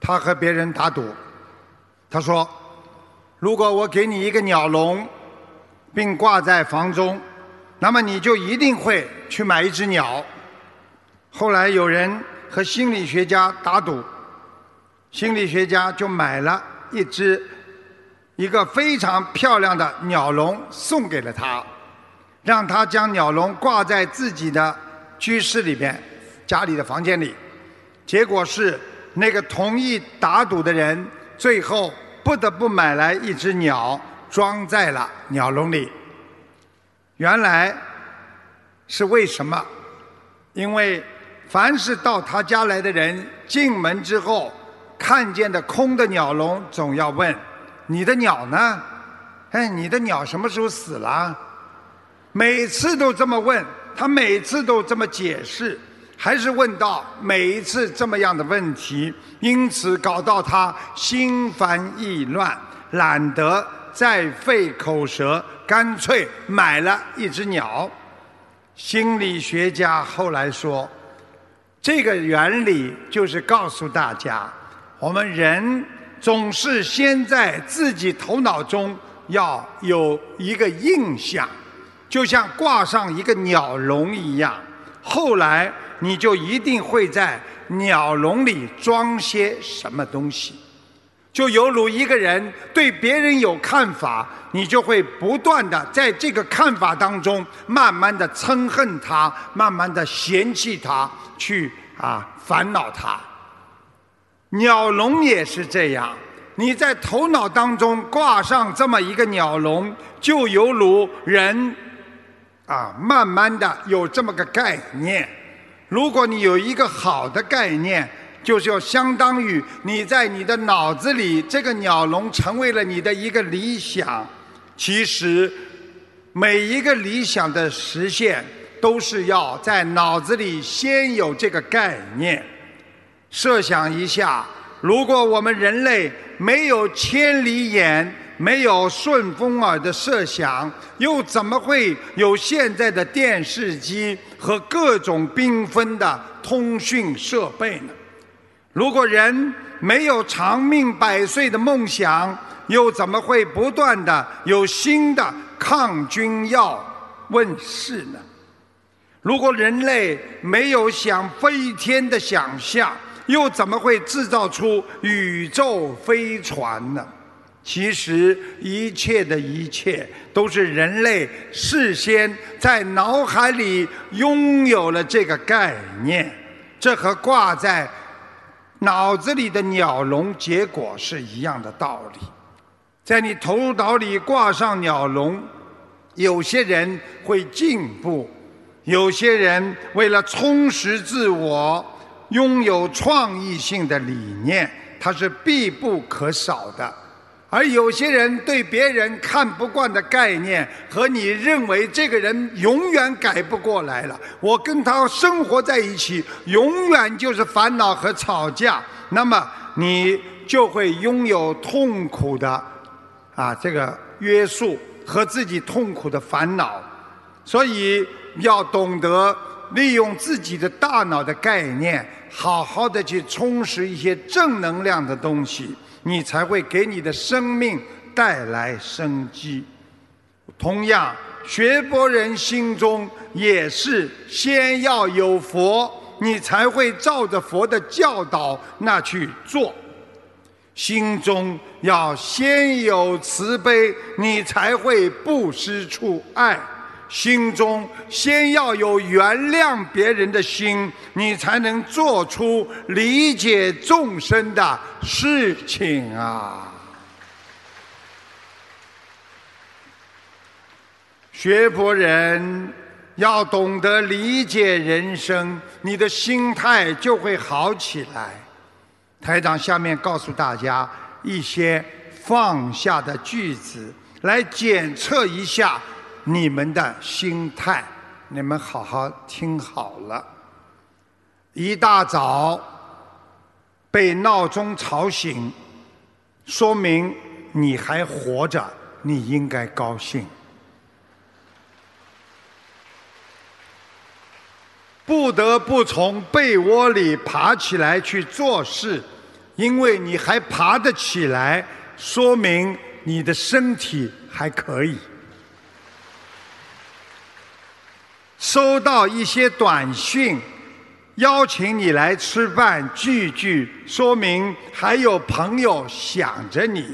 他和别人打赌，他说：“如果我给你一个鸟笼，并挂在房中。”那么你就一定会去买一只鸟。后来有人和心理学家打赌，心理学家就买了一只一个非常漂亮的鸟笼送给了他，让他将鸟笼挂在自己的居室里边，家里的房间里。结果是那个同意打赌的人最后不得不买来一只鸟装在了鸟笼里。原来是为什么？因为凡是到他家来的人进门之后，看见的空的鸟笼，总要问：“你的鸟呢？”哎，你的鸟什么时候死了？每次都这么问，他每次都这么解释，还是问到每一次这么样的问题，因此搞到他心烦意乱，懒得再费口舌，干脆买了一只鸟。心理学家后来说，这个原理就是告诉大家，我们人总是先在自己头脑中要有一个印象。就像挂上一个鸟笼一样，后来你就一定会在鸟笼里装些什么东西。就犹如一个人对别人有看法，你就会不断的在这个看法当中，慢慢的憎恨他，慢慢的嫌弃他，去啊烦恼他。鸟笼也是这样，你在头脑当中挂上这么一个鸟笼，就犹如人。啊，慢慢的有这么个概念。如果你有一个好的概念，就是要相当于你在你的脑子里，这个鸟笼成为了你的一个理想。其实，每一个理想的实现，都是要在脑子里先有这个概念。设想一下，如果我们人类没有千里眼，没有顺风耳的设想，又怎么会有现在的电视机和各种缤纷的通讯设备呢？如果人没有长命百岁的梦想，又怎么会不断的有新的抗菌药问世呢？如果人类没有想飞天的想象，又怎么会制造出宇宙飞船呢？其实，一切的一切都是人类事先在脑海里拥有了这个概念，这和挂在脑子里的鸟笼结果是一样的道理。在你头脑里挂上鸟笼，有些人会进步，有些人为了充实自我，拥有创意性的理念，它是必不可少的。而有些人对别人看不惯的概念，和你认为这个人永远改不过来了，我跟他生活在一起，永远就是烦恼和吵架，那么你就会拥有痛苦的啊这个约束和自己痛苦的烦恼，所以要懂得利用自己的大脑的概念，好好的去充实一些正能量的东西。你才会给你的生命带来生机。同样，学佛人心中也是先要有佛，你才会照着佛的教导那去做。心中要先有慈悲，你才会不失处爱。心中先要有原谅别人的心，你才能做出理解众生的事情啊！学佛人要懂得理解人生，你的心态就会好起来。台长下面告诉大家一些放下的句子，来检测一下。你们的心态，你们好好听好了。一大早被闹钟吵醒，说明你还活着，你应该高兴。不得不从被窝里爬起来去做事，因为你还爬得起来，说明你的身体还可以。收到一些短信，邀请你来吃饭聚聚，说明还有朋友想着你。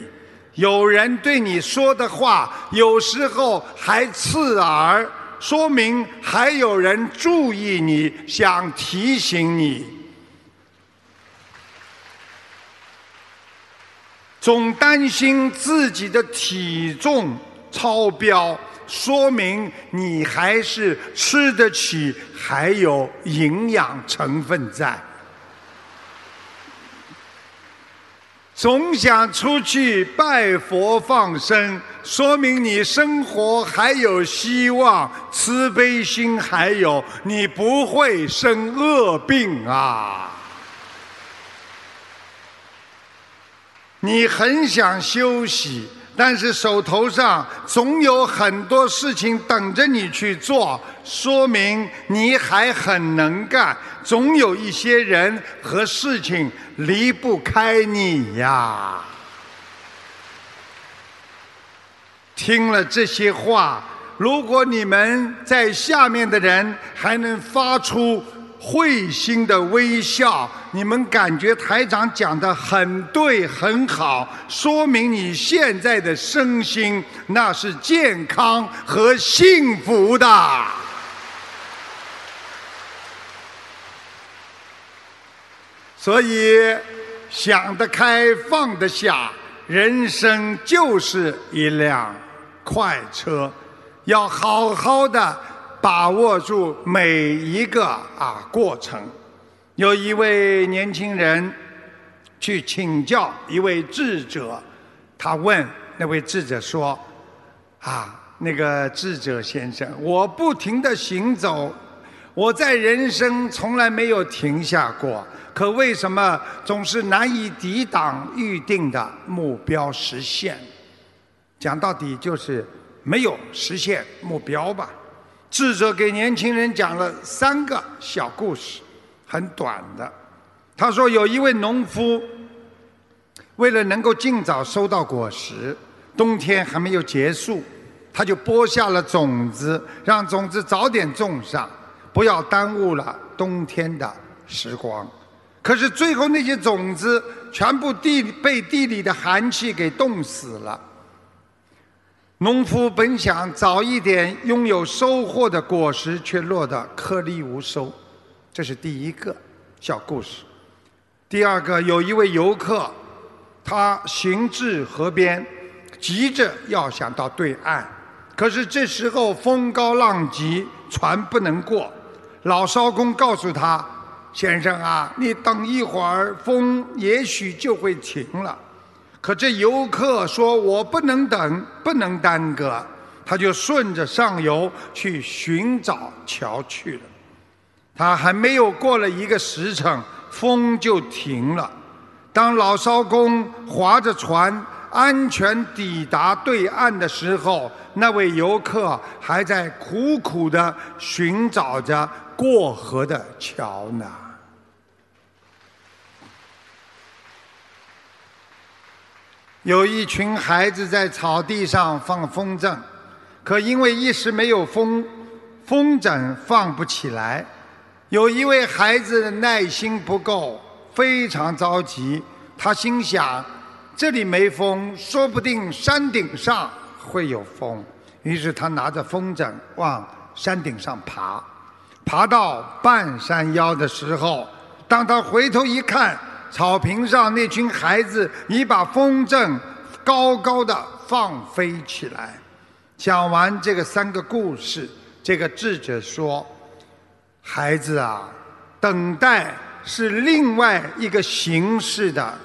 有人对你说的话，有时候还刺耳，说明还有人注意你，想提醒你。总担心自己的体重超标。说明你还是吃得起，还有营养成分在。总想出去拜佛放生，说明你生活还有希望，慈悲心还有，你不会生恶病啊。你很想休息，但是手头上总有很多事情等着你去做，说明你还很能干。总有一些人和事情离不开你呀。听了这些话，如果你们在下面的人还能发出。会心的微笑，你们感觉台长讲的很对很好，说明你现在的身心那是健康和幸福的。所以想得开放得下，人生就是一辆快车，要好好的。把握住每一个啊过程。有一位年轻人去请教一位智者，他问那位智者说：“啊，那个智者先生，我不停的行走，我在人生从来没有停下过，可为什么总是难以抵挡预定的目标实现？讲到底就是没有实现目标吧。”智者给年轻人讲了三个小故事，很短的。他说，有一位农夫，为了能够尽早收到果实，冬天还没有结束，他就播下了种子，让种子早点种上，不要耽误了冬天的时光。可是最后那些种子全部地被地里的寒气给冻死了。农夫本想早一点拥有收获的果实，却落得颗粒无收。这是第一个小故事。第二个，有一位游客，他行至河边，急着要想到对岸，可是这时候风高浪急，船不能过。老艄公告诉他：“先生啊，你等一会儿，风也许就会停了。”可这游客说：“我不能等，不能耽搁。”他就顺着上游去寻找桥去了。他还没有过了一个时辰，风就停了。当老艄公划着船安全抵达对岸的时候，那位游客还在苦苦地寻找着过河的桥呢。有一群孩子在草地上放风筝，可因为一时没有风，风筝放不起来。有一位孩子的耐心不够，非常着急。他心想：这里没风，说不定山顶上会有风。于是他拿着风筝往山顶上爬。爬到半山腰的时候，当他回头一看。草坪上那群孩子已把风筝高高的放飞起来。讲完这个三个故事，这个智者说：“孩子啊，等待是另外一个形式的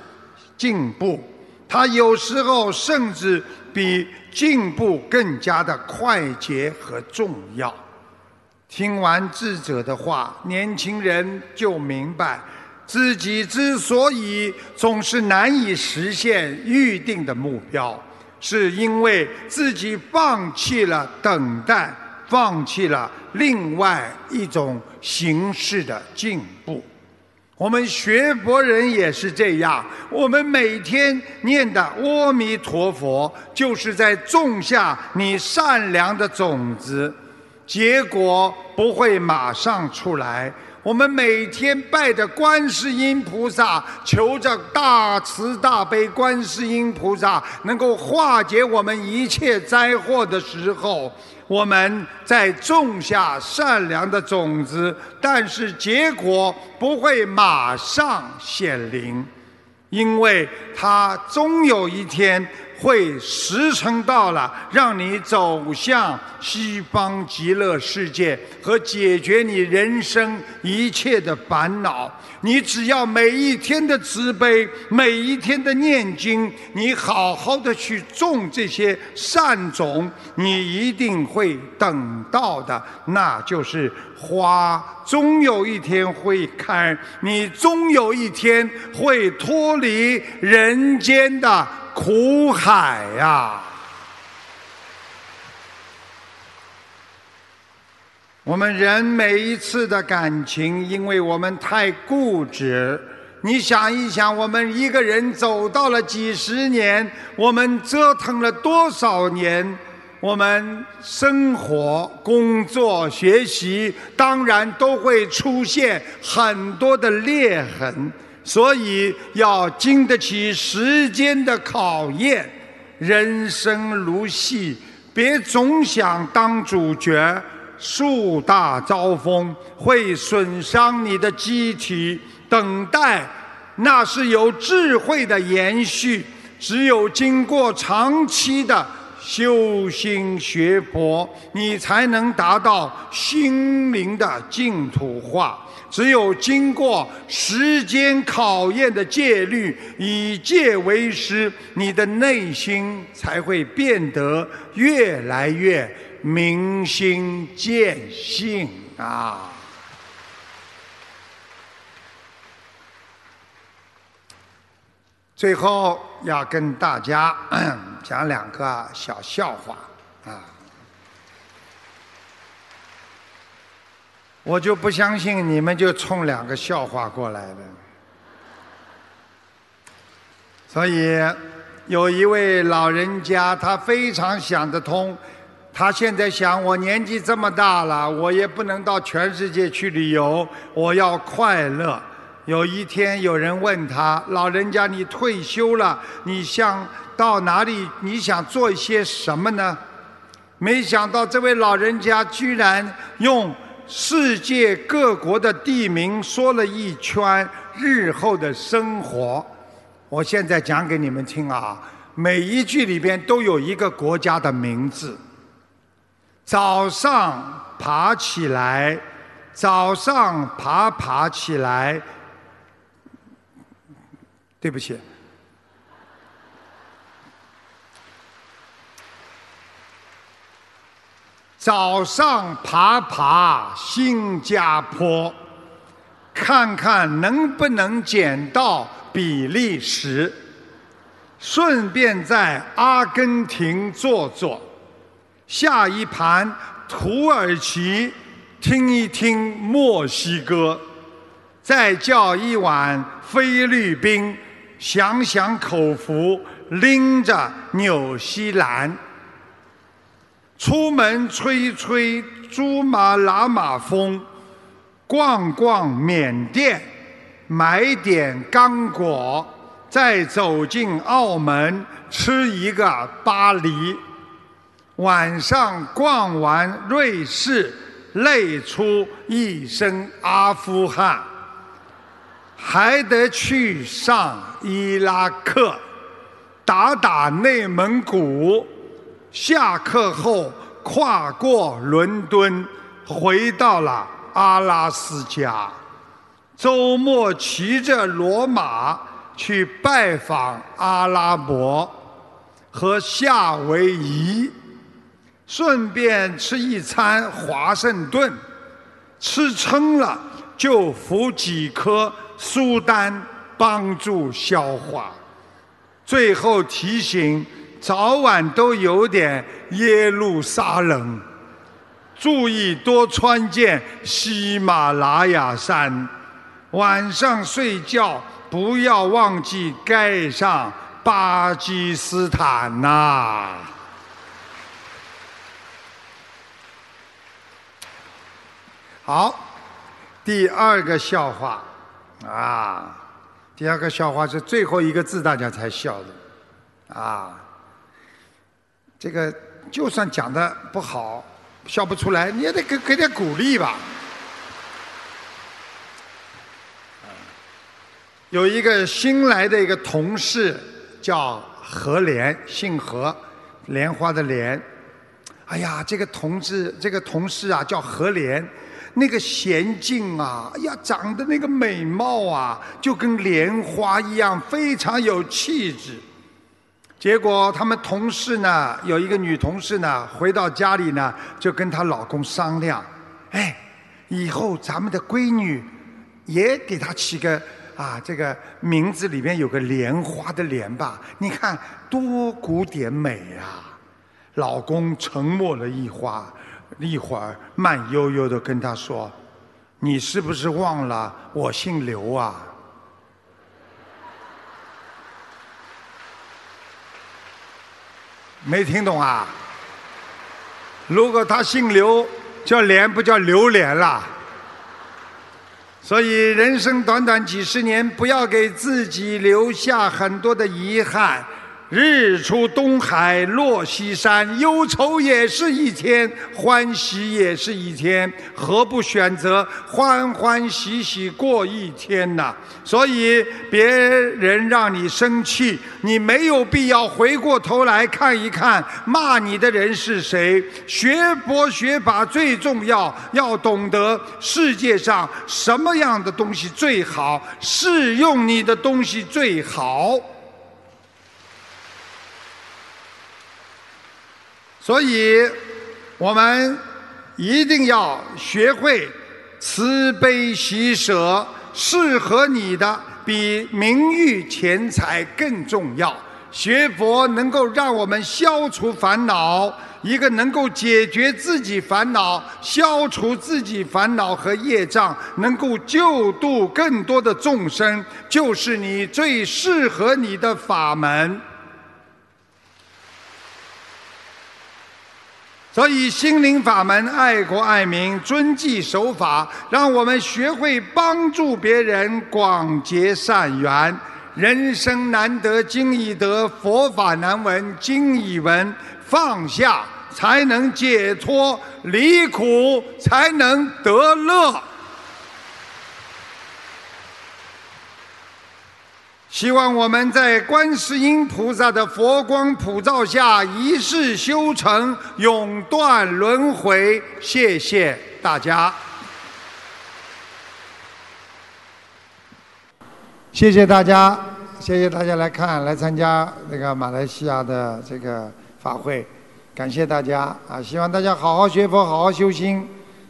进步，它有时候甚至比进步更加的快捷和重要。”听完智者的话，年轻人就明白。自己之所以总是难以实现预定的目标，是因为自己放弃了等待，放弃了另外一种形式的进步。我们学佛人也是这样，我们每天念的阿弥陀佛，就是在种下你善良的种子，结果不会马上出来。我们每天拜着观世音菩萨，求着大慈大悲观世音菩萨能够化解我们一切灾祸的时候，我们在种下善良的种子，但是结果不会马上显灵，因为它终有一天会时辰到了，让你走向西方极乐世界和解决你人生一切的烦恼。你只要每一天的慈悲，每一天的念经，你好好的去种这些善种，你一定会等到的。那就是花，终有一天会开，你终有一天会脱离人间的苦海呀。我们人每一次的感情，因为我们太固执。你想一想，我们一个人走到了几十年，我们折腾了多少年？我们生活、工作、学习，当然都会出现很多的裂痕。所以要经得起时间的考验。人生如戏，别总想当主角。树大招风，会损伤你的机体。等待，那是有智慧的延续。只有经过长期的修心学佛，你才能达到心灵的净土化。只有经过时间考验的戒律，以戒为师，你的内心才会变得越来越。明心见性啊！最后要跟大家 (clears throat) 讲两个小笑话啊！我就不相信你们就冲两个笑话过来的。所以有一位老人家，他非常想得通。他现在想，我年纪这么大了，我也不能到全世界去旅游，我要快乐。有一天，有人问他：“老人家，你退休了，你想到哪里？你想做一些什么呢？”没想到，这位老人家居然用世界各国的地名说了一圈日后的生活。我现在讲给你们听啊，每一句里边都有一个国家的名字。早上爬起来，早上爬爬起来，对不起，早上爬爬新加坡，看看能不能捡到比利时，顺便在阿根廷坐坐。下一盘土耳其，听一听墨西哥，再叫一碗菲律宾，享享口福，拎着纽西兰，出门吹吹珠穆朗玛峰，逛逛缅甸，买点干果，再走进澳门，吃一个巴黎。晚上逛完瑞士，累出一身阿富汗，还得去上伊拉克，打打内蒙古。下课后跨过伦敦，回到了阿拉斯加。周末骑着骡马去拜访阿拉伯和夏威夷。顺便吃一餐华盛顿，吃撑了就服几颗苏丹帮助消化。最后提醒，早晚都有点耶路撒冷，注意多穿件喜马拉雅山。晚上睡觉不要忘记盖上巴基斯坦呐。好，第二个笑话，啊，第二个笑话是最后一个字大家才笑的，啊，这个就算讲的不好，笑不出来，你也得给给点鼓励吧。有一个新来的一个同事叫何莲，姓何，莲花的莲。哎呀，这个同志，这个同事啊，叫何莲，那个娴静啊，哎呀，长得那个美貌啊，就跟莲花一样，非常有气质。结果他们同事呢，有一个女同事呢，回到家里呢，就跟她老公商量，哎，以后咱们的闺女也给她起个啊，这个名字里面有个莲花的莲吧，你看多古典美啊！老公沉默了一会儿，一会儿慢悠悠的跟她说：“你是不是忘了我姓刘啊？”没听懂啊？如果他姓刘，叫莲不叫榴莲啦。所以人生短短几十年，不要给自己留下很多的遗憾。日出东海落西山，忧愁也是一天，欢喜也是一天，何不选择欢欢喜喜过一天呢？所以别人让你生气，你没有必要回过头来看一看骂你的人是谁。学佛学法最重要，要懂得世界上什么样的东西最好，适用你的东西最好。所以，我们一定要学会慈悲喜舍，适合你的比名誉钱财更重要。学佛能够让我们消除烦恼，一个能够解决自己烦恼、消除自己烦恼和业障，能够救度更多的众生，就是你最适合你的法门。所以，心灵法门爱国爱民、遵纪守法，让我们学会帮助别人、广结善缘。人生难得经已得，佛法难闻经已闻。放下才能解脱，离苦才能得乐。希望我们在观世音菩萨的佛光普照下，一世修成，永断轮回。谢谢大家，谢谢大家，谢谢大家来看、来参加那个马来西亚的这个法会，感谢大家啊！希望大家好好学佛，好好修心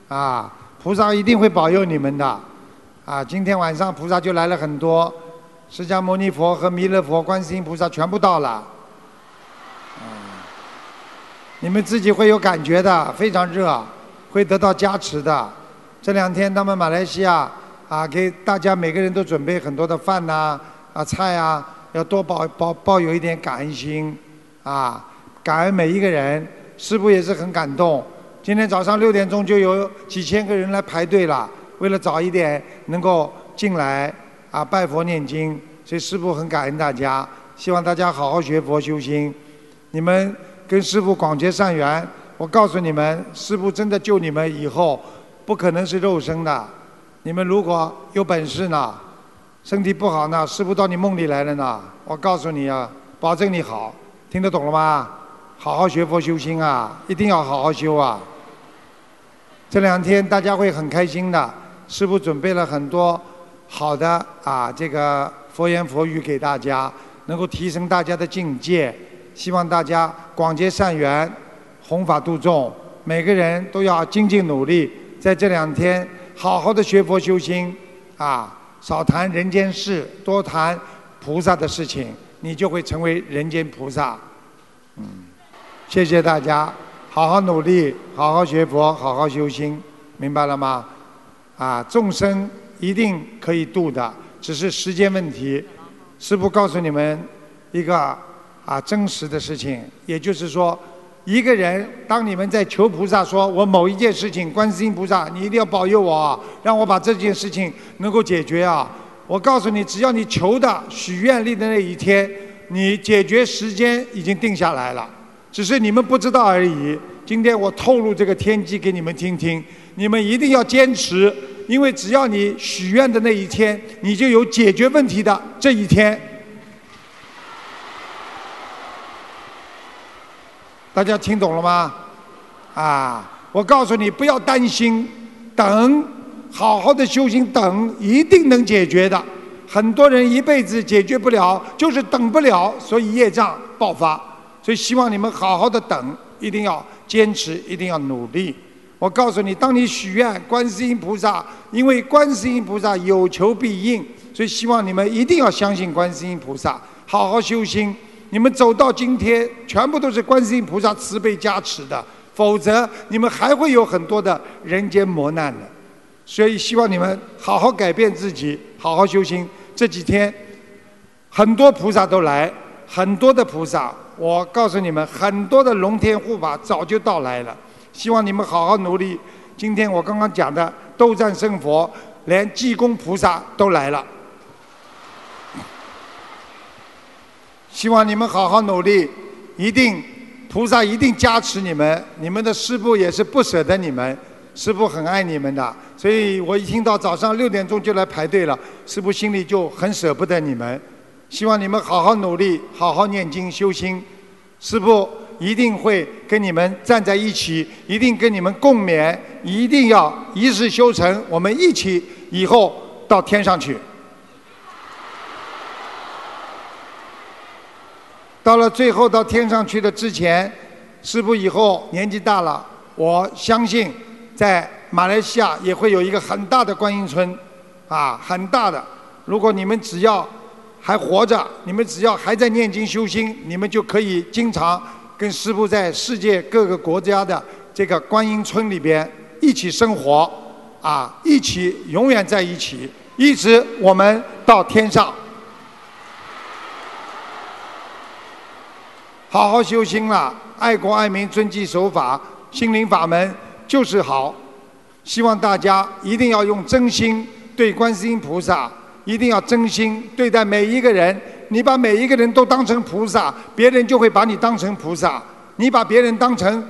啊！菩萨一定会保佑你们的啊！今天晚上菩萨就来了很多。释迦牟尼佛和弥勒佛、观世音菩萨全部到了，你们自己会有感觉的，非常热，会得到加持的。这两天他们马来西亚啊，给大家每个人都准备很多的饭呐、啊菜啊，要多抱抱抱有一点感恩心啊，感恩每一个人。师父也是很感动，今天早上六点钟就有几千个人来排队了，为了早一点能够进来。啊，拜佛念经，所以师父很感恩大家，希望大家好好学佛修心。你们跟师父广结善缘，我告诉你们，师父真的救你们以后，不可能是肉身的。你们如果有本事呢，身体不好呢，师父到你梦里来了呢，我告诉你啊，保证你好，听得懂了吗？好好学佛修心啊，一定要好好修啊。这两天大家会很开心的，师父准备了很多。好的啊，这个佛言佛语给大家，能够提升大家的境界。希望大家广结善缘，弘法度众，每个人都要精进努力，在这两天好好的学佛修心啊，少谈人间事，多谈菩萨的事情，你就会成为人间菩萨。嗯，谢谢大家，好好努力，好好学佛，好好修心，明白了吗？啊，众生。一定可以度的，只是时间问题。师父告诉你们一个啊真实的事情，也就是说，一个人当你们在求菩萨说：“我某一件事情，观世音菩萨，你一定要保佑我，让我把这件事情能够解决啊！”我告诉你，只要你求的许愿力的那一天，你解决时间已经定下来了，只是你们不知道而已。今天我透露这个天机给你们听听，你们一定要坚持。因为只要你许愿的那一天，你就有解决问题的这一天。大家听懂了吗？啊，我告诉你，不要担心，等，好好的修行，等一定能解决的。很多人一辈子解决不了，就是等不了，所以业障爆发。所以希望你们好好的等，一定要坚持，一定要努力。我告诉你，当你许愿，观世音菩萨，因为观世音菩萨有求必应，所以希望你们一定要相信观世音菩萨，好好修心。你们走到今天，全部都是观世音菩萨慈悲加持的，否则你们还会有很多的人间磨难的。所以希望你们好好改变自己，好好修心。这几天很多菩萨都来，很多的菩萨，我告诉你们，很多的龙天护法早就到来了。希望你们好好努力。今天我刚刚讲的斗战胜佛，连济公菩萨都来了。希望你们好好努力，一定菩萨一定加持你们。你们的师父也是不舍得你们，师父很爱你们的。所以我一听到早上六点钟就来排队了，师父心里就很舍不得你们。希望你们好好努力，好好念经修心，师父一定会跟你们站在一起，一定跟你们共勉，一定要一世修成，我们一起以后到天上去。到了最后到天上去的之前，师父以后年纪大了，我相信在马来西亚也会有一个很大的观音村，啊，很大的。如果你们只要还活着，你们只要还在念经修心，你们就可以经常跟师父在世界各个国家的这个观音村里边一起生活，啊，一起永远在一起，一直我们到天上。好好修心了，爱国爱民，遵纪守法，心灵法门就是好。希望大家一定要用真心对观世音菩萨，一定要真心对待每一个人。你把每一个人都当成菩萨，别人就会把你当成菩萨；你把别人当成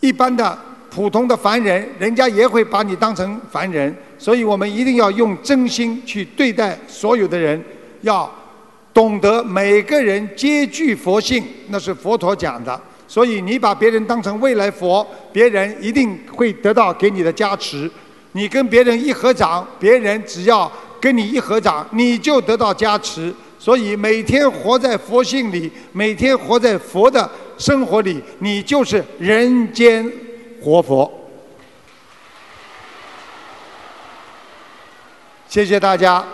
一般的普通的凡人，人家也会把你当成凡人。所以我们一定要用真心去对待所有的人，要。懂得每个人皆具佛性，那是佛陀讲的。所以你把别人当成未来佛，别人一定会得到给你的加持。你跟别人一合掌，别人只要跟你一合掌，你就得到加持。所以每天活在佛性里，每天活在佛的生活里，你就是人间活佛。谢谢大家，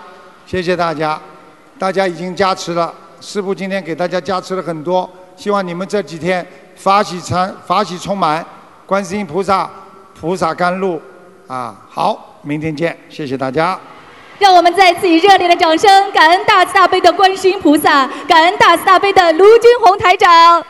谢谢大家。大家已经加持了，师父今天给大家加持了很多，希望你们这几天法喜充法喜充满，观世音菩萨菩萨甘露啊！好，明天见，谢谢大家。让我们再次以热烈的掌声，感恩大慈大悲的观世音菩萨，感恩大慈大悲的卢军宏台长。